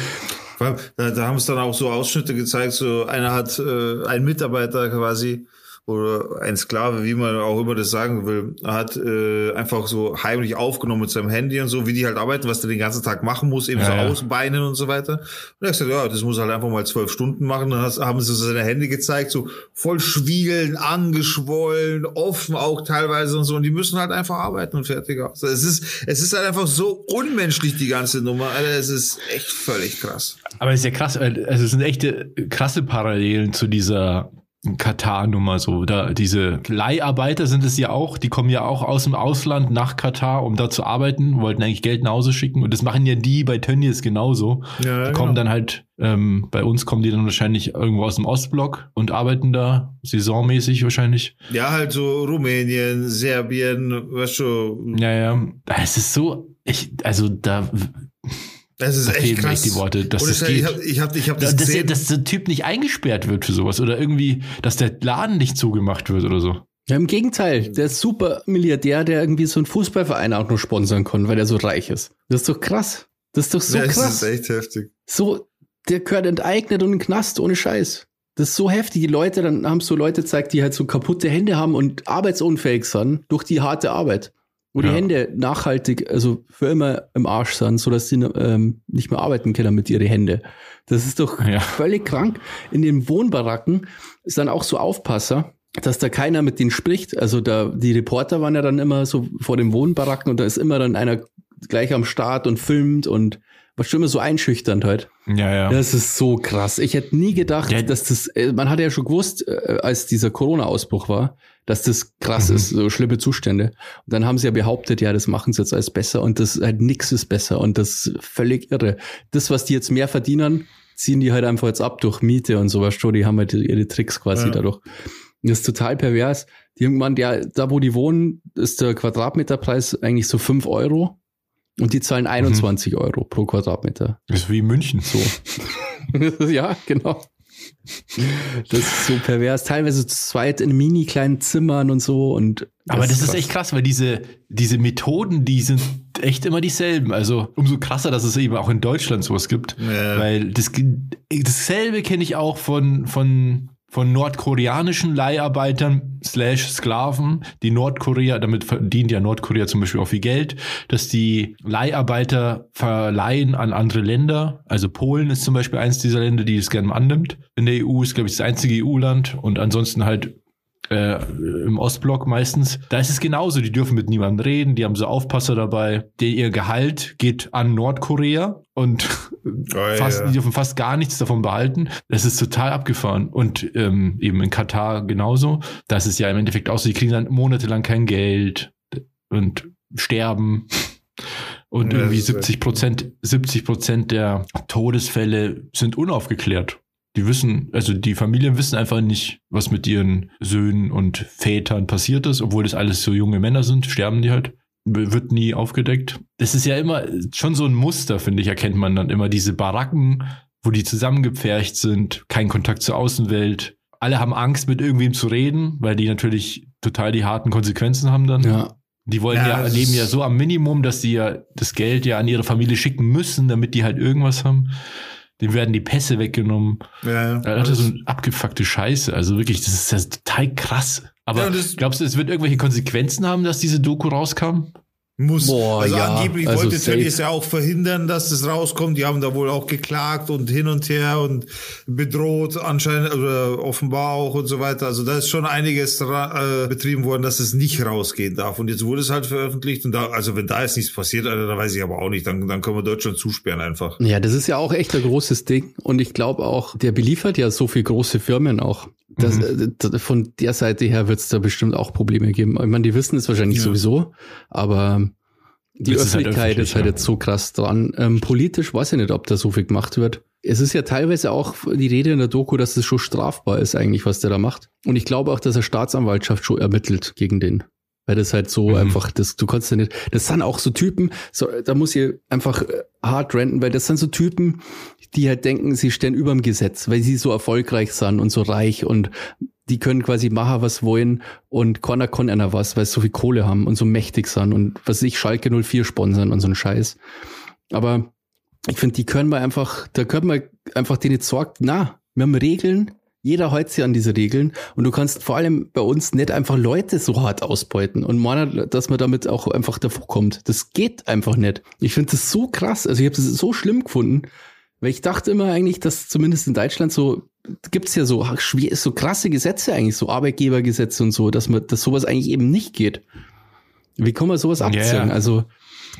Da, da haben es dann auch so Ausschnitte gezeigt, so einer hat äh, ein Mitarbeiter quasi oder ein Sklave, wie man auch immer das sagen will, hat äh, einfach so heimlich aufgenommen mit seinem Handy und so, wie die halt arbeiten, was der den ganzen Tag machen muss, eben Ja, so ja. ausbeinen und so weiter. Und er hat gesagt, ja, das muss halt einfach mal zwölf Stunden machen. Dann hast, haben sie so seine Hände gezeigt, so voll schwiegeln, angeschwollen, offen auch teilweise und so. Und die müssen halt einfach arbeiten und fertig aus. Es ist, es ist halt einfach so unmenschlich, die ganze Nummer. Alter, es ist echt völlig krass. Aber es ist ja krass, weil- also es sind echte krasse Parallelen zu dieser Katar-Nummer so. Da diese Leiharbeiter sind es ja auch, die kommen ja auch aus dem Ausland nach Katar, um da zu arbeiten, wollten eigentlich Geld nach Hause schicken und das machen ja die bei Tönnies genauso. Ja, die kommen genau. dann halt, ähm, bei uns kommen die dann wahrscheinlich irgendwo aus dem Ostblock und arbeiten da saisonmäßig wahrscheinlich. Ja, halt so Rumänien, Serbien, weißt du, Ja, ja. Es ist so, ich, also da, das ist da echt fehlen mir krass. echt die Worte, dass das ich geht. hab, ich hab, ich hab das dass, gesehen. dass der Typ nicht eingesperrt wird für sowas oder irgendwie, dass der Laden nicht zugemacht wird oder so. Ja, im Gegenteil, der ist super Milliardär, der irgendwie so einen Fußballverein auch noch sponsern kann, weil er so reich ist. Das ist doch krass. Das ist doch so ja, krass. Das ist echt heftig. So, der gehört enteignet und in den Knast, ohne Scheiß. Das ist so heftig. Die Leute, dann haben so Leute gezeigt, die halt so kaputte Hände haben und arbeitsunfähig sind durch die harte Arbeit. Wo Ja. die Hände nachhaltig, also für immer im Arsch sind, sodass sie ähm, nicht mehr arbeiten können mit ihren Hände. Das ist doch Ja. völlig krank. In den Wohnbaracken ist dann auch so Aufpasser, dass da keiner mit denen spricht. Also da, die Reporter waren ja dann immer so vor den Wohnbaracken und da ist immer dann einer gleich am Start und filmt und war schon immer so einschüchternd halt. Ja, ja. Das ist so krass. Ich hätte nie gedacht, Ja. dass das, äh, man hatte ja schon gewusst, äh, als dieser Corona-Ausbruch war, dass das krass Mhm. ist, so schlimme Zustände. Und dann haben sie ja behauptet, ja, das machen sie jetzt alles besser und das halt nix ist besser und das ist völlig irre. Das, was die jetzt mehr verdienen, ziehen die halt einfach jetzt ab durch Miete und sowas schon. Die haben halt ihre Tricks quasi Ja. dadurch. Das ist total pervers. Die irgendwann, ja, da wo die wohnen, ist der Quadratmeterpreis eigentlich so fünf Euro und die zahlen 21 Euro pro Quadratmeter. Das ist wie in München. So. ja, genau. Das ist so pervers. Teilweise zu zweit in mini kleinen Zimmern und so und. Aber das ist krass. echt krass, weil diese, diese Methoden, die sind echt immer dieselben. Also umso krasser, dass es eben auch in Deutschland sowas gibt. Ja. Weil das, dasselbe kenne ich auch von, von, von nordkoreanischen Leiharbeitern slash Sklaven, die Nordkorea, damit verdient ja Nordkorea zum Beispiel auch viel Geld, dass die Leiharbeiter verleihen an andere Länder. Also Polen ist zum Beispiel eins dieser Länder, die es gerne annimmt. In der EU ist, glaube ich, das einzige EU-Land und ansonsten halt äh, im Ostblock meistens. Da ist es genauso. Die dürfen mit niemandem reden. Die haben so Aufpasser dabei. Der, ihr Gehalt geht an Nordkorea und Oh, fast, ja. die dürfen fast gar nichts davon behalten. Das ist total abgefahren. Und ähm, eben in Katar genauso. Das ist ja im Endeffekt auch so. Die kriegen dann monatelang kein Geld und sterben. Und Ja, irgendwie das ist 70 Prozent, 70 Prozent der Todesfälle sind unaufgeklärt. Die wissen, also die Familien wissen einfach nicht, was mit ihren Söhnen und Vätern passiert ist, obwohl das alles so junge Männer sind, sterben die halt. Wird nie aufgedeckt. Das ist ja immer schon so ein Muster, finde ich, erkennt man dann immer diese Baracken, wo die zusammengepfercht sind, kein Kontakt zur Außenwelt. Alle haben Angst, mit irgendwem zu reden, weil die natürlich total die harten Konsequenzen haben dann. Ja. Die wollen Ja, ja, leben ja so am Minimum, dass sie ja das Geld ja an ihre Familie schicken müssen, damit die halt irgendwas haben. Dem werden die Pässe weggenommen. Ja, Ja, Das ist so eine abgefuckte Scheiße. Also wirklich, das ist ja total krass. Aber Ja, glaubst du, es wird irgendwelche Konsequenzen haben, dass diese Doku rauskam? Muss. Boah, also ja, angeblich also wollte. Tönnies ja auch verhindern, dass das rauskommt. Die haben da wohl auch geklagt und hin und her und bedroht anscheinend oder offenbar auch und so weiter. Also da ist schon einiges äh, betrieben worden, dass es nicht rausgehen darf. Und jetzt wurde es halt veröffentlicht und da, also wenn da jetzt nichts passiert, Alter, dann weiß ich aber auch nicht. Dann, dann können wir Deutschland zusperren einfach. Ja, das ist ja auch echt ein großes Ding. Und ich glaube auch, der beliefert ja so viele große Firmen auch. Das, äh, d- von der Seite her wird es da bestimmt auch Probleme geben. Ich meine, die wissen es wahrscheinlich Ja. sowieso, aber die Das ist halt Öffentlichkeit öffentlich, ist halt ja. jetzt so krass dran. Ähm, politisch weiß ich nicht, ob da so viel gemacht wird. Es ist ja teilweise auch die Rede in der Doku, dass es schon strafbar ist eigentlich, was der da macht. Und ich glaube auch, dass er Staatsanwaltschaft schon ermittelt gegen den. Weil das halt so Mhm. einfach, das, du kannst ja nicht, das sind auch so Typen, so, da muss ich einfach äh, hart renten, weil das sind so Typen, die halt denken, sie stehen überm Gesetz, weil sie so erfolgreich sind und so reich und die können quasi machen, was wollen und keiner kann einer was, weil sie so viel Kohle haben und so mächtig sind und was ich Schalke 04 sponsern und so ein Scheiß. Aber ich finde, die können wir einfach, da können wir einfach denen sorgen, na, wir haben Regeln, jeder hält sich an diese Regeln und du kannst vor allem bei uns nicht einfach Leute so hart ausbeuten und meinen, dass man damit auch einfach davor kommt. Das geht einfach nicht. Ich finde das so krass. Also ich habe das so schlimm gefunden, weil ich dachte immer eigentlich, dass zumindest in Deutschland so gibt's ja so schwer, so krasse Gesetze eigentlich, so Arbeitgebergesetze und so, dass man, dass sowas eigentlich eben nicht geht. Wie kann man sowas abziehen? ja. Also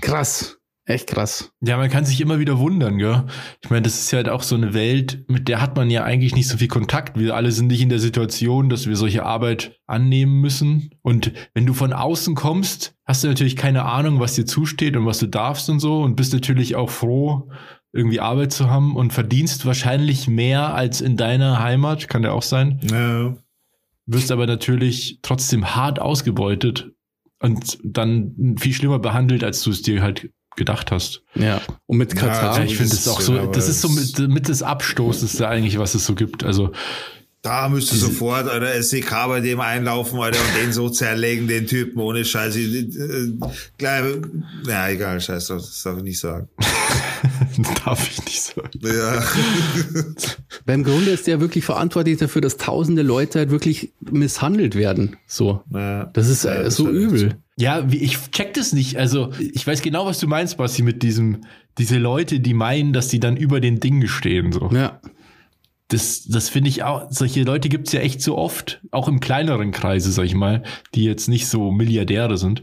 krass, echt krass. Ja, man kann sich immer wieder wundern, gell? Ich meine, das ist ja halt auch so eine Welt, mit der hat man ja eigentlich nicht so viel Kontakt. Wir alle sind nicht in der Situation, dass wir solche Arbeit annehmen müssen. Und wenn du von außen kommst, hast du natürlich keine Ahnung, was dir zusteht und was du darfst und so und bist natürlich auch froh, irgendwie Arbeit zu haben und verdienst wahrscheinlich mehr als in deiner Heimat, kann ja auch sein. Ja. Wirst aber natürlich trotzdem hart ausgebeutet und dann viel schlimmer behandelt, als du es dir halt gedacht hast. Ja. Und mit Katar. also Ja, ich finde das es auch so, das ist so mit, mit das Abstoßendste eigentlich, was es so gibt. Also, Da müsste sofort oder SEK bei dem einlaufen, Alter, und den so zerlegen, den Typen, ohne Scheiße. Äh, gleich, ja, egal, scheiß drauf, das darf ich nicht sagen. Darf ich nicht sagen. Ja. Beim Grunde ist der wirklich verantwortlich dafür, dass tausende Leute halt wirklich misshandelt werden. So. Ja. Das ist Ja, äh, das so ist echt übel. Ja, wie- ich check das nicht. Also, ich weiß genau, was du meinst, Basti, mit diesem, diese Leute, die meinen, dass die dann über den Dingen stehen. So. Ja. Das, das finde ich auch, solche Leute gibt's ja echt so oft, auch im kleineren Kreise, sag ich mal, die jetzt nicht so Milliardäre sind.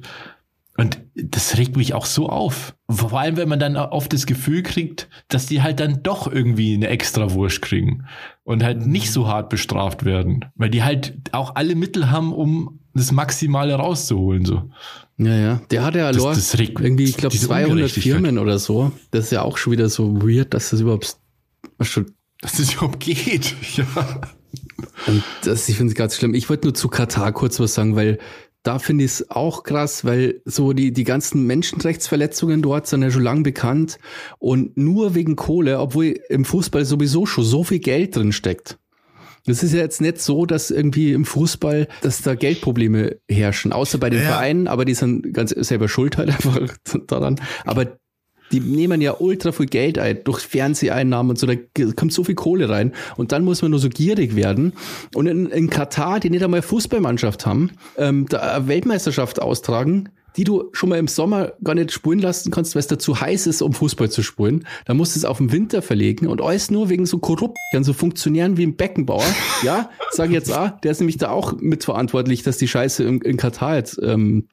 Und das regt mich auch so auf. Vor allem, wenn man dann oft das Gefühl kriegt, dass die halt dann doch irgendwie eine extra Wurst kriegen und halt nicht so hart bestraft werden, weil die halt auch alle Mittel haben, um das Maximale rauszuholen. So. Ja, ja. Der hat ja Das- Lor, das regt- irgendwie, ich glaube, diese 200 Ungerechtigkeit. Firmen oder so. Das ist ja auch schon wieder so weird, dass das überhaupt schon Dass das überhaupt geht. Ja. Und das, ich finde es ganz schlimm. Ich wollte nur zu Katar kurz was sagen, weil da finde ich es auch krass, weil so die, die ganzen Menschenrechtsverletzungen dort sind ja schon lang bekannt und nur wegen Kohle, obwohl im Fußball sowieso schon so viel Geld drin steckt. Das ist ja jetzt nicht so, dass irgendwie im Fußball, dass da Geldprobleme herrschen, außer bei den Ja. Vereinen, aber die sind ganz selber schuld halt einfach daran. Aber die nehmen ja ultra viel Geld ein durch Fernseheinnahmen und so, da kommt so viel Kohle rein und dann muss man nur so gierig werden. Und in, in Katar, die nicht einmal Fußballmannschaft haben, ähm, da eine Weltmeisterschaft austragen, die du schon mal im Sommer gar nicht spulen lassen kannst, weil es da zu heiß ist, um Fußball zu spulen. Da musst du es auf den Winter verlegen und alles nur wegen so Korruptern, so Funktionären wie ein Beckenbauer. Ja, sag jetzt auch, der ist nämlich da auch mitverantwortlich, dass die Scheiße in, in Katar jetzt ähm,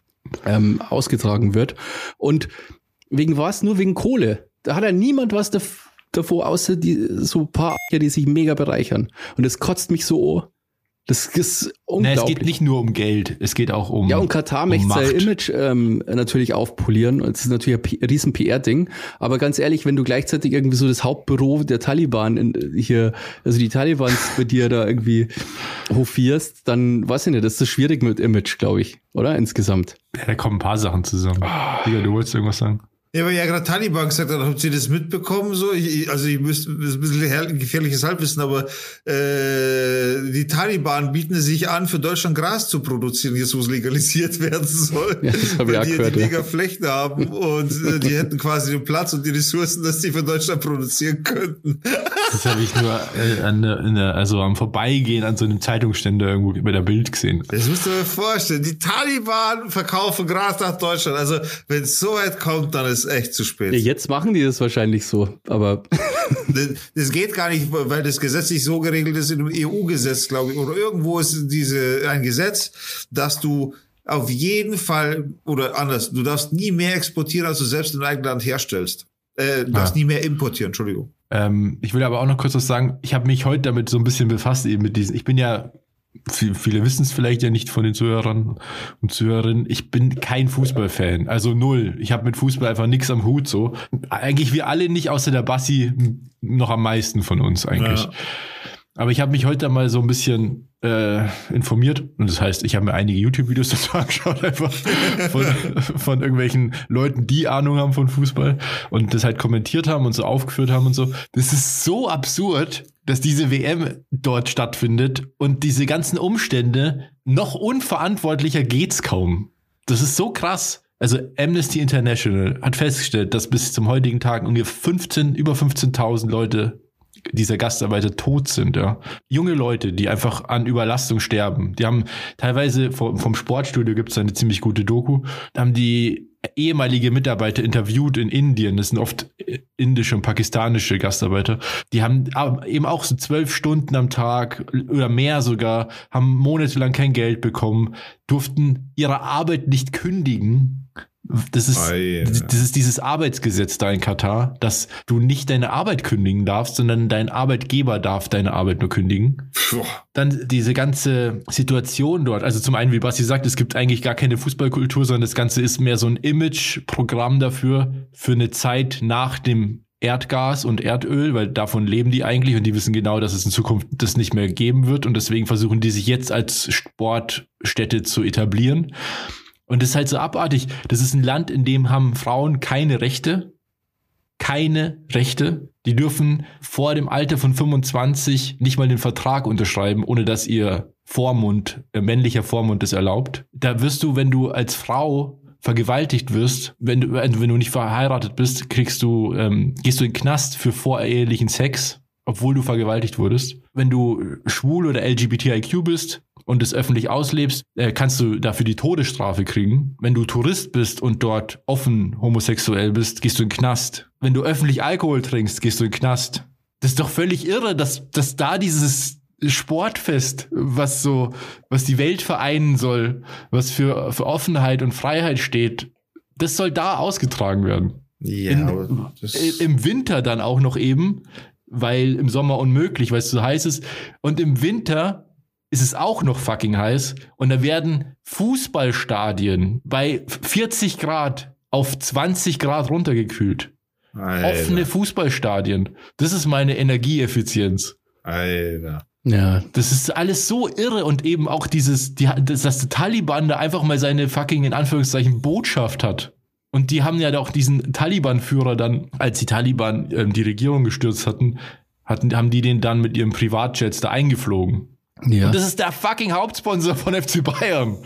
ähm, ausgetragen wird. Und wegen was? Nur wegen Kohle. Da hat ja niemand was dav- davor, außer die, so ein paar, die sich mega bereichern. Und das kotzt mich so. Das ist unglaublich. es geht nicht nur um Geld, es geht auch um. Ja, und Katar um möchte sein. Image ähm, natürlich aufpolieren. Und es ist natürlich ein P- riesen PR-Ding. Aber ganz ehrlich, wenn du gleichzeitig irgendwie so das Hauptbüro der Taliban in, hier, also die Talibans bei dir da irgendwie hofierst, dann weiß ich nicht, das ist schwierig mit Image, glaube ich, oder? Insgesamt. Ja, da kommen ein paar Sachen zusammen. Digga, du wolltest irgendwas sagen? Ja, aber ja gerade Taliban gesagt hat, habt ihr das mitbekommen? So, ich, ich- also ich müsste das ist ein bisschen gefährliches Halbwissen, aber äh, die Taliban bieten sich an, für Deutschland Gras zu produzieren, jetzt wo es legalisiert werden soll. Ja, das hab ich weil auch die gehört, die ja. mega Flächen haben und äh, die hätten quasi den Platz und die Ressourcen, dass die für Deutschland produzieren könnten. Das habe ich nur äh, an in der, also am Vorbeigehen an so einem Zeitungsständer irgendwo bei der Bild gesehen. Das musst du dir vorstellen. Die Taliban verkaufen Gras nach Deutschland. Also wenn es so weit kommt, dann ist echt zu spät. Ja, jetzt machen die das wahrscheinlich so, aber Das, das geht gar nicht, weil das gesetzlich so geregelt ist in einem EU-Gesetz, glaube ich, oder irgendwo ist diese ein Gesetz, dass du auf jeden Fall oder anders, du darfst nie mehr exportieren, als du selbst im eigenen Land herstellst. Äh, du darfst Ah. nie mehr importieren, Entschuldigung. Ähm, ich will aber auch noch kurz was sagen. Ich habe mich heute damit so ein bisschen befasst, eben mit diesen. Ich bin ja, viele wissen es vielleicht ja nicht von den Zuhörern und Zuhörerinnen, ich bin kein Fußballfan. Also null. Ich habe mit Fußball einfach nichts am Hut so. Eigentlich wir alle nicht, außer der Bassi noch am meisten von uns eigentlich. Ja. Aber ich habe mich heute mal so ein bisschen äh, informiert. Und das heißt, ich habe mir einige YouTube-Videos dazu angeschaut, einfach von, von irgendwelchen Leuten, die Ahnung haben von Fußball und das halt kommentiert haben und so aufgeführt haben und so. Das ist so absurd, dass diese WM dort stattfindet und diese ganzen Umstände noch unverantwortlicher geht's kaum. Das ist so krass. Also Amnesty International hat festgestellt, dass bis zum heutigen Tag ungefähr 15, über 15.000 Leute dieser Gastarbeiter tot sind, ja. Junge Leute, die einfach an Überlastung sterben. Die haben teilweise vom, vom Sportstudio gibt es eine ziemlich gute Doku, haben die ehemalige Mitarbeiter interviewt in Indien, das sind oft äh, indische und pakistanische Gastarbeiter, die haben aber eben auch so zwölf Stunden am Tag oder mehr sogar, haben monatelang kein Geld bekommen, durften ihre Arbeit nicht kündigen. Das ist, das ist dieses Arbeitsgesetz da in Katar, dass du nicht deine Arbeit kündigen darfst, sondern dein Arbeitgeber darf deine Arbeit nur kündigen. Puh. Dann diese ganze Situation dort. Also zum einen, wie Basti sagt, es gibt eigentlich gar keine Fußballkultur, sondern das Ganze ist mehr so ein Image-Programm dafür, für eine Zeit nach dem Erdgas und Erdöl, weil davon leben die eigentlich und die wissen genau, dass es in Zukunft das nicht mehr geben wird und deswegen versuchen die sich jetzt als Sportstätte zu etablieren. Und das ist halt so abartig. Das ist ein Land, in dem haben Frauen keine Rechte. Keine Rechte. Die dürfen vor dem Alter von 25 nicht mal den Vertrag unterschreiben, ohne dass ihr Vormund, äh, männlicher Vormund das erlaubt. Da wirst du, wenn du als Frau vergewaltigt wirst, wenn du, wenn du nicht verheiratet bist, kriegst du, ähm, gehst du in den Knast für vorehelichen Sex, obwohl du vergewaltigt wurdest. Wenn du schwul oder LGBTIQ bist und es öffentlich auslebst, äh, kannst du dafür die Todesstrafe kriegen. Wenn du Tourist bist und dort offen homosexuell bist, gehst du in den Knast. Wenn du öffentlich Alkohol trinkst, gehst du in den Knast. Das ist doch völlig irre, dass, dass da dieses Sportfest, was so, was die Welt vereinen soll, was für, für Offenheit und Freiheit steht, das soll da ausgetragen werden. Ja, In- das, Im Winter dann auch noch eben, weil im Sommer unmöglich, weil es so heiß ist. Und im Winter ist es auch noch fucking heiß. Und da werden Fußballstadien bei 40 Grad auf 20 Grad runtergekühlt. Alter, Offene Fußballstadien. Das ist meine Energieeffizienz. Alter. Ja, Das ist alles so irre und eben auch dieses, die, dass, dass der Taliban da einfach mal seine fucking, in Anführungszeichen, Botschaft hat. Und die haben ja auch diesen Taliban-Führer dann, als die Taliban ähm, die Regierung gestürzt hatten, hatten, haben die den dann mit ihren Privatjets da eingeflogen. Ja. Und das ist der fucking Hauptsponsor von FC Bayern.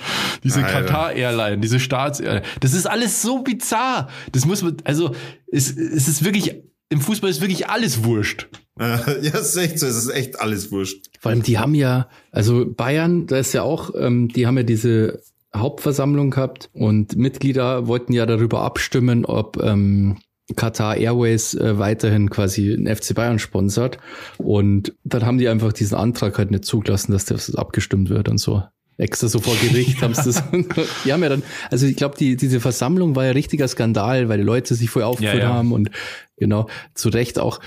Diese Alter. Qatar Airline, diese Staats Das ist alles so bizarr. Das muss man, also, es, es ist wirklich, im Fußball ist wirklich alles wurscht. Ja, es ist echt so, es ist echt alles wurscht. Vor allem, die haben ja, also Bayern, da ist ja auch, ähm, die haben ja diese Hauptversammlung gehabt und Mitglieder wollten ja darüber abstimmen, ob ähm, Qatar Airways äh, weiterhin quasi den FC Bayern sponsert. Und dann haben die einfach diesen Antrag halt nicht zugelassen, dass das abgestimmt wird und so. Extra so vor Gericht haben sie das. Die haben ja dann, also ich glaube, die, diese Versammlung war ja richtiger Skandal, weil die Leute sich vorher aufgeführt Ja, ja. haben und genau, zu Recht auch.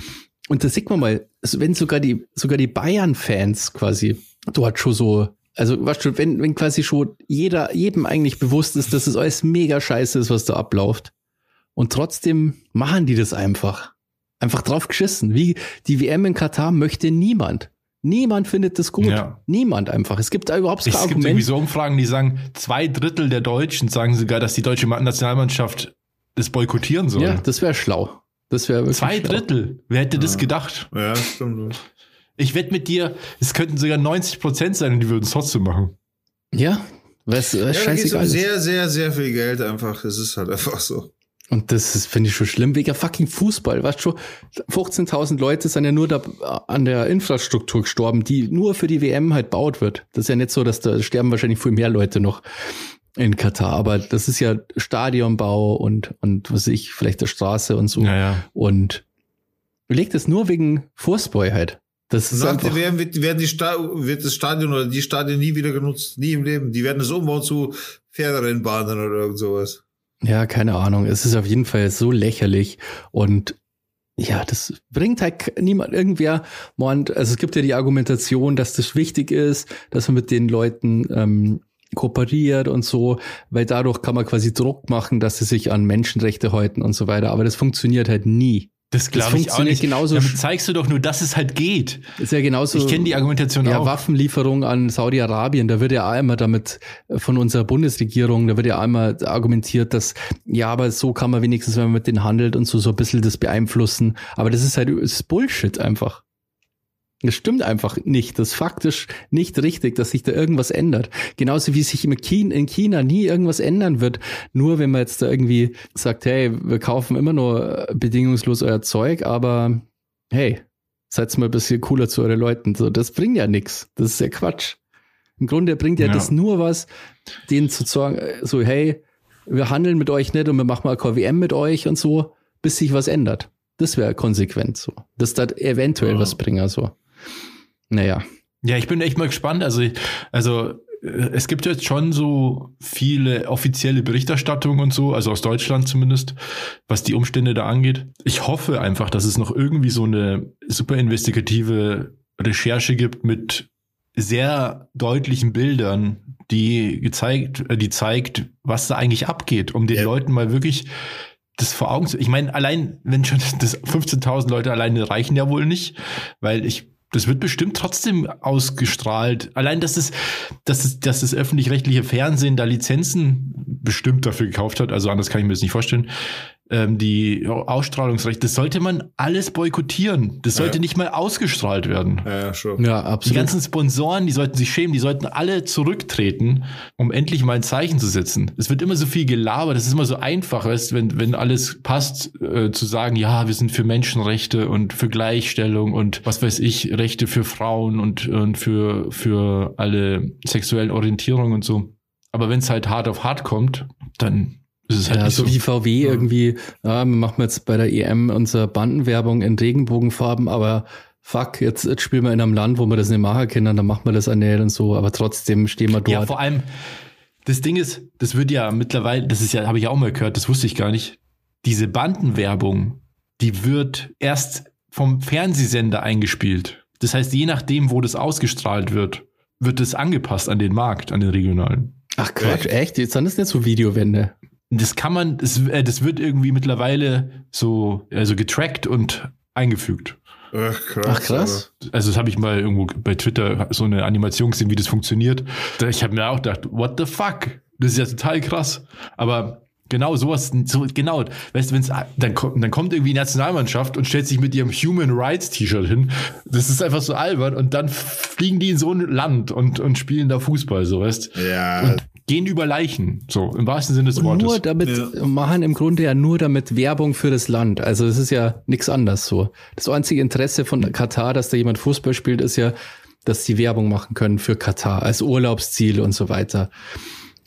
Und da sieht man mal, also wenn sogar die, sogar die Bayern-Fans quasi dort schon so, also weißt du, wenn, wenn quasi schon jeder, jedem eigentlich bewusst ist, dass es alles mega scheiße ist, was da abläuft. Und trotzdem machen die das einfach. Einfach drauf geschissen. Wie die WM in Katar möchte niemand. Niemand findet das gut. Ja. Niemand einfach. Es gibt da überhaupt kein Es gibt Argument. irgendwie so Umfragen, die sagen, zwei Drittel der Deutschen sagen sogar, dass die deutsche Nationalmannschaft das boykottieren soll. ja, das wäre schlau. Das wäre wirklich zwei schlau. Drittel. Wer hätte das gedacht? Ja, stimmt. Ich wette mit dir, es könnten sogar 90 Prozent sein und die würden es trotzdem machen. Ja, was Ja, äh, da geht's um scheißegal. ist. sehr, sehr, sehr viel Geld einfach. Es ist halt einfach so. Und das ist, finde ich schon schlimm, wegen fucking Fußball. Weißt du, schon, 15.000 Leute sind ja nur da an der Infrastruktur gestorben, die nur für die WM halt baut wird. Das ist ja nicht so, dass da sterben wahrscheinlich viel mehr Leute noch in Katar. Aber das ist ja Stadionbau und, und was weiß ich, vielleicht der Straße und so. ja. Und legt es nur wegen Fußball halt. Das ist Nach der WM wird, werden die Sta wird das Stadion oder die Stadien nie wieder genutzt. Nie im Leben. Die werden es umbauen zu Pferderennbahnen oder irgend sowas. Ja, keine Ahnung. Es ist auf jeden Fall so lächerlich und ja, das bringt halt niemand irgendwer. Und also es gibt ja die Argumentation, dass das wichtig ist, dass man mit den Leuten ähm, kooperiert und so, weil dadurch kann man quasi Druck machen, dass sie sich an Menschenrechte halten und so weiter. Aber das funktioniert halt nie. Das glaube ich auch funktioniert nicht. genauso Damit zeigst du doch nur, dass es halt geht. Ist ja genauso. Ich kenne die Argumentation ja, auch. Waffenlieferung an Saudi-Arabien, da wird ja immer damit äh, von unserer Bundesregierung, da wird ja immer argumentiert, dass ja, aber so kann man wenigstens, wenn man mit denen handelt und so, so ein bisschen das beeinflussen. Aber das ist halt ist Bullshit einfach. Das stimmt einfach nicht. Das ist faktisch nicht richtig, dass sich da irgendwas ändert. Genauso wie sich China, in China nie irgendwas ändern wird. Nur wenn man jetzt da irgendwie sagt, hey, wir kaufen immer nur äh, bedingungslos euer Zeug, aber hey, seid mal ein bisschen cooler zu euren Leuten. So, das bringt ja nichts. Das ist ja Quatsch. Im Grunde bringt ja, Ja. das nur was, denen zu sagen, äh, so, hey, wir handeln mit euch nicht und wir machen mal KWM mit euch und so, bis sich was ändert. Das wäre konsequent so. Das da eventuell Ja. was bringen, so. Naja. Ja, ich bin echt mal gespannt. Also, also äh, es gibt jetzt schon so viele offizielle Berichterstattungen und so, also aus Deutschland zumindest, was die Umstände da angeht. Ich hoffe einfach, dass es noch irgendwie so eine super investigative Recherche gibt mit sehr deutlichen Bildern, die gezeigt, äh, die zeigt, was da eigentlich abgeht, um den Ja. Leuten mal wirklich das vor Augen zu. Ich meine, allein, wenn schon das 15.000 Leute alleine reichen ja wohl nicht, weil ich das wird bestimmt trotzdem ausgestrahlt. Allein, dass es, dass es, dass das öffentlich-rechtliche Fernsehen da Lizenzen bestimmt dafür gekauft hat, also anders kann ich mir das nicht vorstellen, ähm, die Ausstrahlungsrechte, das sollte man alles boykottieren. Das sollte Ja. nicht mal ausgestrahlt werden. Ja, ja, schon. Ja, Die absolut. ganzen Sponsoren, die sollten sich schämen, die sollten alle zurücktreten, um endlich mal ein Zeichen zu setzen. Es wird immer so viel gelabert, es ist immer so einfach, weißt, wenn, wenn alles passt, äh, zu sagen, ja, wir sind für Menschenrechte und für Gleichstellung und was weiß ich, Rechte für Frauen und, und für, für alle sexuellen Orientierungen und so. Aber wenn es halt hart auf hart kommt, dann halt Ja, so so. wie VW irgendwie, ja, wir machen jetzt bei der EM unsere Bandenwerbung in Regenbogenfarben, aber fuck, jetzt, jetzt spielen wir in einem Land, wo wir das nicht machen können, dann machen wir das nicht und so, aber trotzdem stehen wir dort. Ja, vor allem, das Ding ist, das wird ja mittlerweile, das ist ja, habe ich auch mal gehört, das wusste ich gar nicht. Diese Bandenwerbung, die wird erst vom Fernsehsender eingespielt. Das heißt, je nachdem, wo das ausgestrahlt wird, wird es angepasst an den Markt, an den regionalen. Ach Quatsch, echt? Jetzt sind das nicht so Videowände. Das kann man, das, äh, das wird irgendwie mittlerweile so also getrackt und eingefügt. Ach, krass. Ach krass. Also das habe ich mal irgendwo bei Twitter so eine Animation gesehen, wie das funktioniert. Ich habe mir auch gedacht, what the fuck? Das ist ja total krass. Aber genau sowas, so genau, weißt du, wenn es dann kommt, dann kommt irgendwie die Nationalmannschaft und stellt sich mit ihrem Human Rights T-Shirt hin. Das ist einfach so albern und dann fliegen die in so ein Land und und spielen da Fußball, so weißt. Ja, Und gehen über Leichen, so im wahrsten Sinne des Und Wortes. nur damit, Ja. machen im Grunde ja nur damit Werbung für das Land. Also es ist ja nichts anderes so. Das einzige Interesse von Katar, dass da jemand Fußball spielt, ist ja, dass sie Werbung machen können für Katar als Urlaubsziel und so weiter.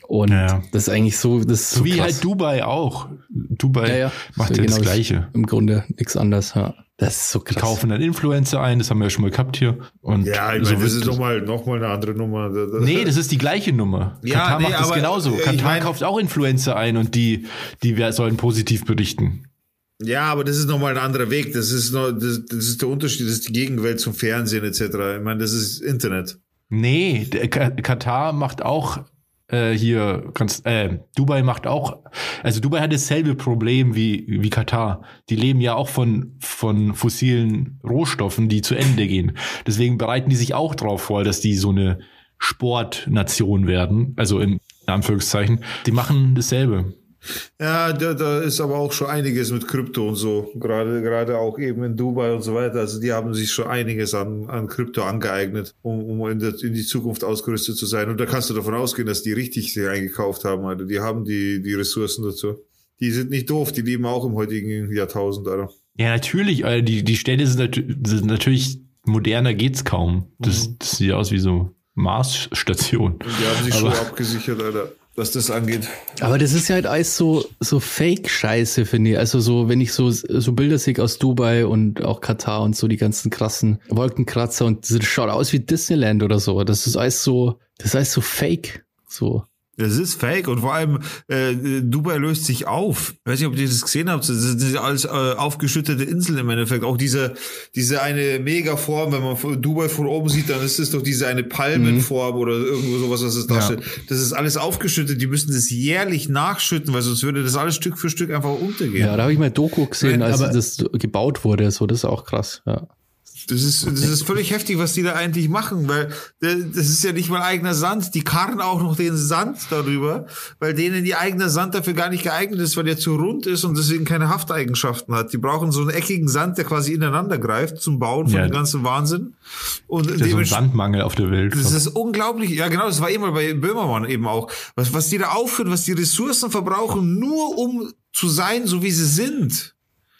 Und Ja. das ist eigentlich so, das ist so so wie krass. halt Dubai auch. Dubai ja, ja. macht ja das genau Gleiche. Im Grunde nichts anderes. Ja. Das ist so Die krass. kaufen dann Influencer ein, das haben wir ja schon mal gehabt hier. Und ja ich so meine, das ist nochmal noch mal eine andere Nummer. Nee, das ist die gleiche Nummer. Ja, Katar nee, macht das genauso. äh, ich Katar mein- kauft auch Influencer ein und die, die sollen positiv berichten. Ja, aber das ist nochmal ein anderer Weg. Das ist noch, das, das ist der Unterschied, das ist die Gegenwelt zum Fernsehen etc. Ich meine, das ist Internet. Nee, Katar macht auch äh, hier, ganz, äh, Dubai macht auch, also Dubai hat dasselbe Problem wie, wie Katar. Die leben ja auch von, von fossilen Rohstoffen, die zu Ende gehen. Deswegen bereiten die sich auch darauf vor, dass die so eine Sportnation werden. Also in Anführungszeichen. Die machen dasselbe. Ja, da, da ist aber auch schon einiges mit Krypto und so. Gerade, gerade auch eben in Dubai und so weiter. Also die haben sich schon einiges an, an Krypto angeeignet, um, um in, der, in die Zukunft ausgerüstet zu sein. Und da kannst du davon ausgehen, dass die richtig sich eingekauft haben. Also die haben die, die Ressourcen dazu. Die sind nicht doof, die leben auch im heutigen Jahrtausend, Alter. Ja, natürlich, Alter, die, die Städte sind, natü- sind natürlich moderner geht's kaum. Das, das sieht aus wie so Mars-Station. Und die haben sich Aber- schon abgesichert, Alter, was das angeht. Aber das ist ja halt alles so, so Fake-Scheiße, finde ich. Also so, wenn ich so, so Bilder sehe aus Dubai und auch Katar und so die ganzen krassen Wolkenkratzer und das schaut aus wie Disneyland oder so. Das ist alles so, das ist alles so fake. So. Das ist fake und vor allem äh, Dubai löst sich auf. Ich weiß nicht, ob ihr das gesehen habt. Das sind alles äh, aufgeschüttete Inseln im Endeffekt. Auch diese diese eine Megaform, wenn man Dubai von oben sieht, dann ist es doch diese eine Palmenform oder irgendwo sowas, was es darstellt. Das ist alles aufgeschüttet. Die müssen das jährlich nachschütten, weil sonst würde das alles Stück für Stück einfach untergehen. Ja, da habe ich mal Doku gesehen, Nein, als das gebaut wurde. So, das ist auch krass. Ja. Das ist, das ist völlig heftig, was die da eigentlich machen, weil äh, das ist ja nicht mal eigener Sand. Die karren auch noch den Sand darüber, weil denen ihr eigener Sand dafür gar nicht geeignet ist, weil der zu rund ist und deswegen keine Hafteigenschaften hat. Die brauchen so einen eckigen Sand, der quasi ineinander greift zum Bauen von Ja. dem ganzen Wahnsinn. Und Das ist so ein Sandmangel auf der Welt. das ist unglaublich. Ja, genau, das war immer bei Böhmermann eben auch. Was, was die da aufführen, was die Ressourcen verbrauchen, nur um zu sein, so wie sie sind.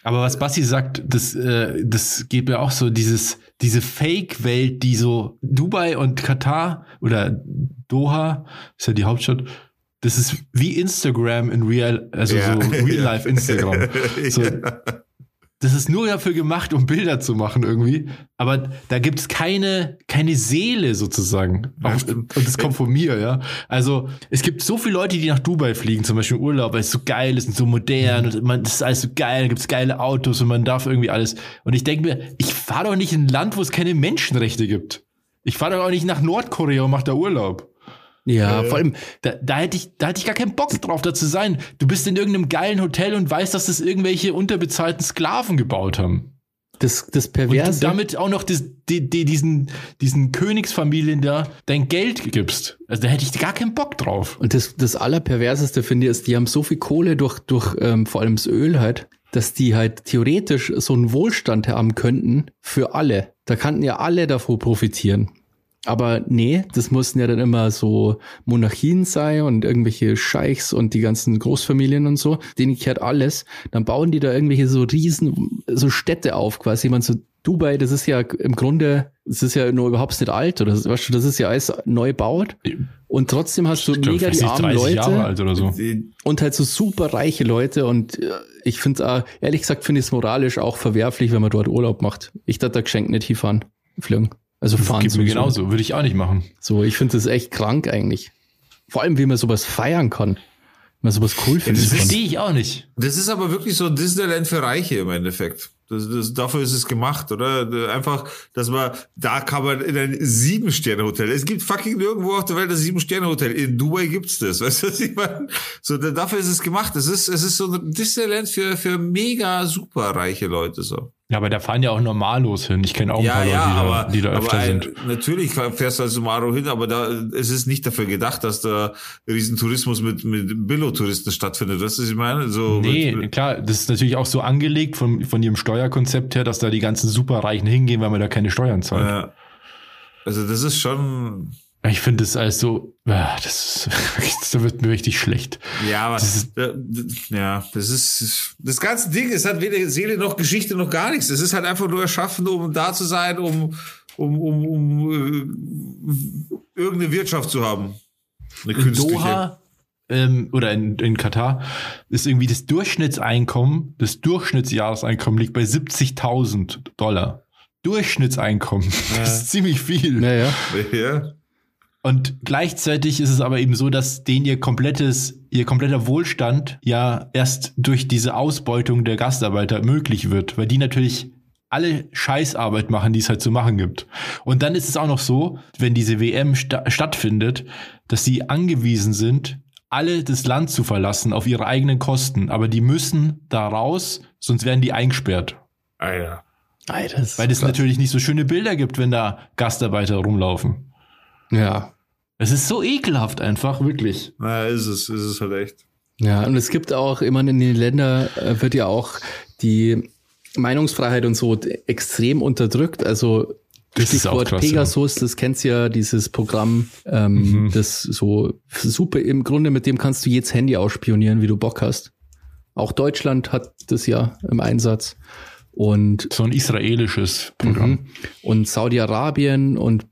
Aber was Basti sagt, das, äh, das geht mir auch so, dieses, diese Fake-Welt, die so Dubai und Katar oder Doha, ist ja die Hauptstadt, das ist wie Instagram in Real, also Ja. so Real-Life Instagram. So, Ja. Das ist nur dafür gemacht, um Bilder zu machen irgendwie. Aber da gibt's keine, keine Seele sozusagen. Auch, und das kommt von mir, ja. Also es gibt so viele Leute, die nach Dubai fliegen, zum Beispiel Urlaub, weil es so geil ist und so modern und man, das ist alles so geil, da gibt's geile Autos und man darf irgendwie alles. Und ich denke mir, ich fahre doch nicht in ein Land, wo es keine Menschenrechte gibt. Ich fahre doch auch nicht nach Nordkorea und mache da Urlaub. Ja, vor allem, Da, da hätte ich, da hätte ich gar keinen Bock drauf, da zu sein. Du bist in irgendeinem geilen Hotel und weißt, dass das irgendwelche unterbezahlten Sklaven gebaut haben. Das, das Und du Perverse. damit auch noch das, die, die, diesen, diesen Königsfamilien da dein Geld gibst. Also da hätte ich gar keinen Bock drauf. Und das, das Allerperverseste finde ich ist, die haben so viel Kohle durch, durch ähm, vor allem das Öl halt, dass die halt theoretisch so einen Wohlstand haben könnten für alle. Da kannten ja alle davor profitieren. Aber nee, das mussten ja dann immer so Monarchien sein und irgendwelche Scheichs und die ganzen Großfamilien und so. Denen gehört alles. Dann bauen die da irgendwelche so riesen, so Städte auf quasi. Man so Dubai, das ist ja im Grunde, das ist ja nur überhaupt nicht alt oder weißt du, das ist ja alles neu baut. Und trotzdem hast du glaub, mega die armen 30 Leute so. Und halt so super reiche Leute und äh, ich finde ehrlich gesagt finde ich es moralisch auch verwerflich, wenn man dort Urlaub macht. Ich dachte da geschenkt nicht hinfahren, fliegen. Also fahren Geht mir genauso, würde ich auch nicht machen. So, ich finde das echt krank eigentlich. Vor allem, wie man sowas feiern kann. Wie man sowas cool findet. Das verstehe ich auch nicht. Das ist aber wirklich so ein Disneyland für Reiche im Endeffekt. Das, das, dafür ist es gemacht, oder? Einfach, dass man, da kann man in ein Sieben-Sterne-Hotel. Es gibt fucking nirgendwo auf der Welt ein Sieben-Sterne-Hotel. In Dubai gibt's das, weißt du, was ich meine? So, da- dafür ist es gemacht. Es ist, es ist so ein Disneyland für, für mega super reiche Leute, so. Ja, aber da fahren ja auch normallos hin. Ich kenne auch ein Ja, paar ja, Leute, aber, die da, die da öfter aber sind. natürlich fährst du als Maro hin, aber da es ist nicht dafür gedacht, dass da Riesentourismus mit mit Billo-Touristen stattfindet. Weißt du, was ich meine? So Nee, mit, klar, das ist natürlich auch so angelegt von, von ihrem Steuerkonzept her, dass da die ganzen Superreichen hingehen, weil man da keine Steuern zahlt. ja. Also das ist schon Ich finde das alles so, ja, das, ist, da wird mir richtig schlecht. Ja, aber Das ist- äh, ja, das ist das ganze Ding. Es hat weder Seele noch Geschichte noch gar nichts. Es ist halt einfach nur erschaffen, um da zu sein, um um um, um äh, irgendeine Wirtschaft zu haben. Eine In künstliche. Doha ähm, oder in, in Katar ist irgendwie das Durchschnittseinkommen, das Durchschnittsjahreseinkommen liegt bei 70.000 Dollar. Durchschnittseinkommen. Das ist ziemlich viel. Naja. Ja. Und gleichzeitig ist es aber eben so, dass denen ihr komplettes, ihr kompletter Wohlstand ja erst durch diese Ausbeutung der Gastarbeiter möglich wird, weil die natürlich alle Scheißarbeit machen, die es halt zu machen gibt. Und dann ist es auch noch so, wenn diese WM sta stattfindet, dass sie angewiesen sind, alle das Land zu verlassen auf ihre eigenen Kosten. Aber die müssen da raus, sonst werden die eingesperrt. Ah ja. Alter, das Weil es natürlich nicht so schöne Bilder gibt, wenn da Gastarbeiter rumlaufen. ja. Es ist so ekelhaft einfach, wirklich. Na, ist es, ist es halt echt. Ja, und es gibt auch immer in den Ländern äh, wird ja auch die Meinungsfreiheit und so extrem unterdrückt. Also Das ist auch Stichwort krass, Pegasus, das kennst ja, dieses Programm, ähm, Mhm. das so super im Grunde, mit dem kannst du jetzt Handy ausspionieren, wie du Bock hast. Auch Deutschland hat das ja im Einsatz. Und So ein israelisches Programm. Mhm. Und Saudi-Arabien und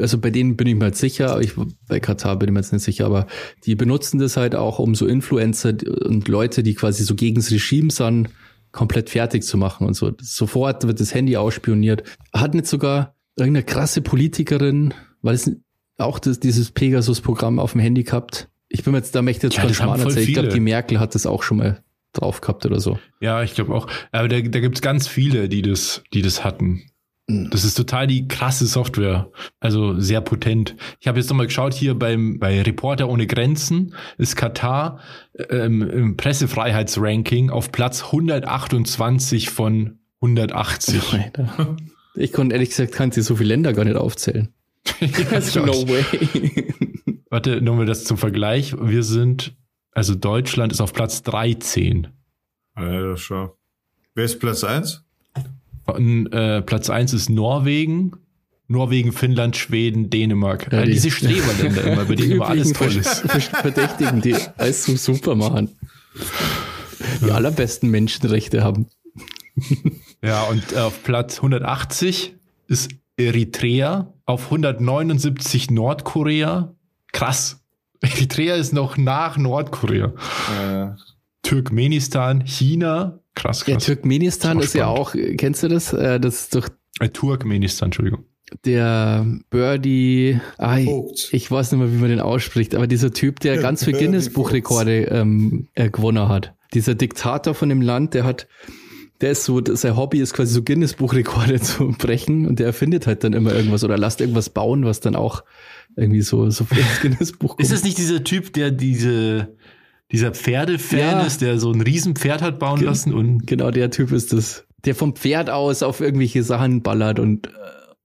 also bei denen bin ich mir halt sicher, ich, bei Katar bin ich mir jetzt nicht sicher, aber die benutzen das halt auch, um so Influencer und Leute, die quasi so gegen das Regime sind, komplett fertig zu machen und so. Sofort wird das Handy ausspioniert. Hat nicht sogar irgendeine krasse Politikerin, weil es auch das, dieses Pegasus-Programm auf dem Handy gehabt? Ich bin mir jetzt, da möchte ich jetzt Ja, ganz voll erzählen. Ich glaube, die Merkel hat das auch schon mal drauf gehabt oder so. Ja, ich glaube auch. Aber da, da gibt es ganz viele, die das, die das hatten. Das ist total die krasse Software. Also sehr potent. Ich habe jetzt nochmal geschaut, hier beim, bei Reporter ohne Grenzen ist Katar ähm, im Pressefreiheitsranking auf Platz 128 von 180. Alter. Ich konnte ehrlich gesagt, kann sie so viele Länder gar nicht aufzählen. Also no way. Warte, nur mal das zum Vergleich. Wir sind, also Deutschland ist auf Platz 13. Ja, schon. Wer ist Platz eins? Und, äh, Platz 1 ist Norwegen. Norwegen, Finnland, Schweden, Dänemark. Ja, All die- diese Streber Länder immer, bei Die denen immer alles toll ist. Ver- Verdächtigen, die alles zum Super machen. Die allerbesten Menschenrechte haben. Ja, und äh, auf Platz 180 ist Eritrea, auf 179 Nordkorea. Krass. Eritrea ist noch nach Nordkorea. Äh, Turkmenistan, China. Krass, Ja, krass. Turkmenistan Ist ist ja auch, kennst du das? Äh, Das ist doch äh, Turkmenistan, Entschuldigung. der Birdie, ah, ich, ich weiß nicht mehr, wie man den ausspricht, aber dieser Typ, der ganz viele Guinness-Buchrekorde ähm, äh, gewonnen hat. Dieser Diktator von dem Land, der hat, der ist so, sein Hobby ist quasi so Guinness-Buchrekorde zu brechen und der erfindet halt dann immer irgendwas oder lasst irgendwas bauen, was dann auch irgendwie so, so für das Guinness-Buch Ist es nicht dieser Typ, der diese, dieser Pferdefan Ja. ist, der so ein Riesenpferd hat bauen Ge- lassen und Genau der Typ ist das. der vom Pferd aus auf irgendwelche Sachen ballert und, äh,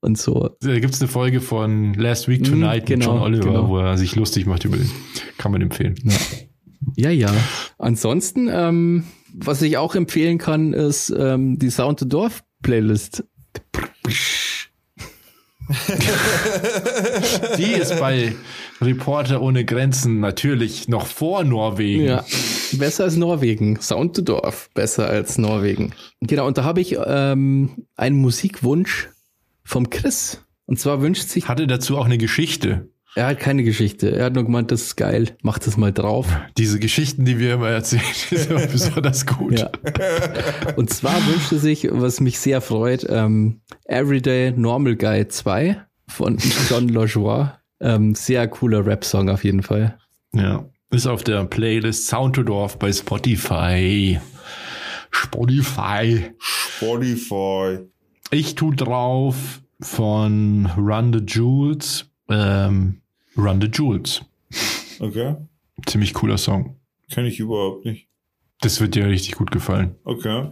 und so. Da gibt es eine Folge von Last Week Tonight Mhm, genau, mit John Oliver, genau. wo er sich lustig macht über den. Kann man empfehlen. Ja, ja. Ansonsten, ähm, was ich auch empfehlen kann, ist ähm, die Sound to Dorf Playlist. Die ist bei Reporter ohne Grenzen natürlich noch vor Norwegen. Ja, besser als Norwegen. Sound to Dorf, besser als Norwegen. Genau, und da habe ich ähm, einen Musikwunsch vom Chris. Und zwar wünscht sich, Hatte dazu auch eine Geschichte. Er hat keine Geschichte, er hat nur gemeint, das ist geil, mach das mal drauf. Diese Geschichten, die wir immer erzählen, die sind immer besonders gut. Ja. Und zwar wünschte sich, was mich sehr freut, ähm, Everyday Normal Guy 2 von John LaJoie. Ähm, sehr cooler Rap-Song auf jeden Fall. Ja. Ist auf der Playlist Sound to Dorf bei Spotify. Spotify. Spotify. Ich tu drauf von Run the Jewels. Ähm, Run the Jewels. Okay. Ziemlich cooler Song. Kenn ich überhaupt nicht. Das wird dir richtig gut gefallen. Okay.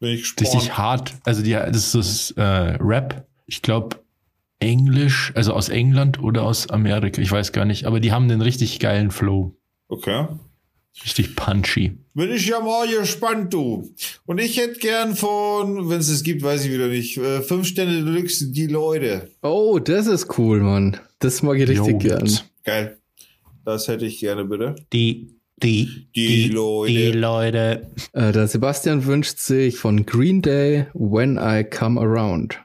Bin ich gespannt. Richtig hart. Also die, das ist das äh, Rap. Ich glaube Englisch, also aus England oder aus Amerika. Ich weiß gar nicht. Aber die haben einen richtig geilen Flow. Okay. Richtig punchy. Bin ich ja mal gespannt, du. Und ich hätte gern von, wenn es es gibt, weiß ich wieder nicht, äh, fünf Sterne Deluxe, die Leute. Oh, das ist cool, Mann. Das mag ich richtig Jo, gern. Geil. Das hätte ich gerne, bitte. Die, die, Die Leute. Die Leute. Äh, der Sebastian wünscht sich von Green Day When I Come Around.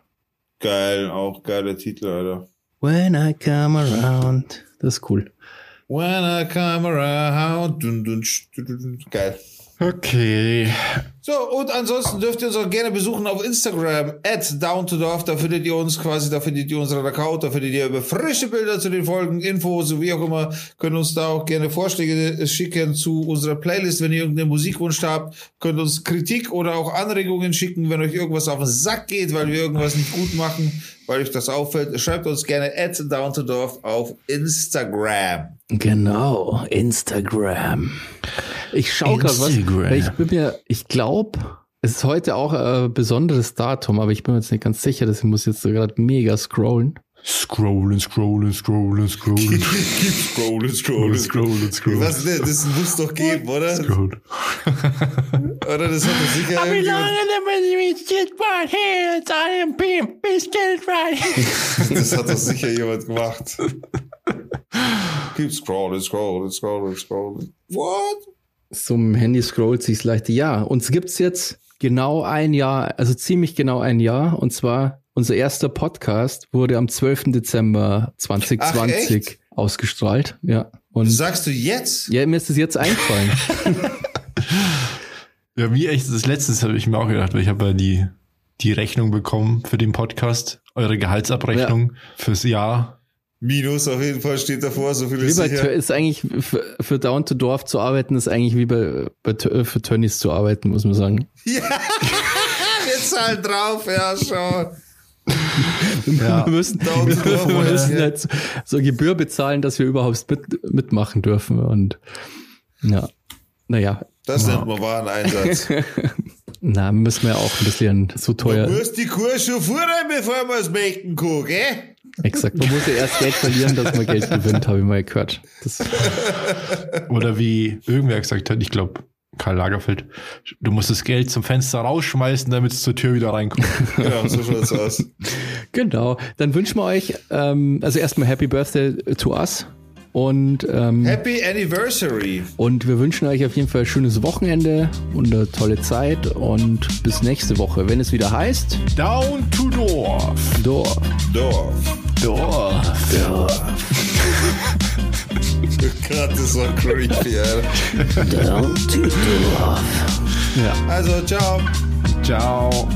Geil, auch geiler Titel, Alter. When I come around. Das ist cool. When I come around. Dun, dun, sch, dun, dun, dun. Geil. Okay. So, und ansonsten dürft ihr uns auch gerne besuchen auf Instagram, at down to dorf. Da findet ihr uns quasi, da findet ihr unseren Account, da findet ihr über frische Bilder zu den Folgen, Infos, so wie auch immer. Könnt uns da auch gerne Vorschläge schicken zu unserer Playlist, wenn ihr irgendeinen Musikwunsch habt. Könnt uns Kritik oder auch Anregungen schicken, wenn euch irgendwas auf den Sack geht, weil wir irgendwas nicht gut machen, weil euch das auffällt. Schreibt uns gerne at down to dorf auf Instagram. Genau, Instagram. Ich schaue gerade was. Ich bin mir, ich glaube, es ist heute auch ein besonderes Datum, aber ich bin mir jetzt nicht ganz sicher, deswegen muss ich jetzt gerade mega scrollen. Scrollen, scrollen, scrollen, scrollen. scrollen, scrollen, scrollen, scrollen. Was, ne, das muss doch geben, oder? Scrollen. Oder das hat doch sicher irgendjemand, das hat doch sicher jemand gemacht. Keep scrolling, scrolling, scrolling, scrolling. What? Zum Handy scrollt sich's leicht. Ja, uns gibt's jetzt genau ein Jahr, also ziemlich genau ein Jahr. Und zwar unser erster Podcast wurde am 12. Dezember 2020 Ach, ausgestrahlt. Ja. Und Sagst du jetzt? ja, mir ist es jetzt eingefallen. Ja, wie echt, das letztes habe ich mir auch gedacht, weil ich habe ja die, die Rechnung bekommen für den Podcast, eure Gehaltsabrechnung fürs Jahr. Minus auf jeden Fall steht davor, so viel Wie ist bei sicher. Ist eigentlich für, für Down to Dorf zu arbeiten, ist eigentlich wie bei, bei Tö- für Tönnies zu arbeiten, muss man sagen. Ja, wir zahlen drauf, ja, schon. Ja. Wir müssen, Down to Dorf, wir müssen ja. halt so, so Gebühr bezahlen, dass wir überhaupt mit, mitmachen dürfen. Und ja, naja, Das nennt man Wareneinsatz. na, müssen wir auch ein bisschen so Du teuer. musst die Kurs schon fuhren, bevor man es melken kann, gell? Exakt. Man muss ja erst Geld verlieren, dass man Geld gewinnt, habe ich mal gehört. Das, Oder wie irgendwer gesagt hat, ich glaube, Karl Lagerfeld, du musst das Geld zum Fenster rausschmeißen, damit es zur Tür wieder reinkommt. Ja, so schaut's aus. genau. Dann wünschen wir euch, ähm, also erstmal Happy Birthday to us. Und, ähm, Happy Anniversary. und wir wünschen euch auf jeden Fall ein schönes Wochenende und eine tolle Zeit. Und bis nächste Woche, wenn es wieder heißt, Down to Dorf. Dorf. Dorf. Dorf. Gott, das war creepy, Alter. Ja. Also, ciao. Ciao.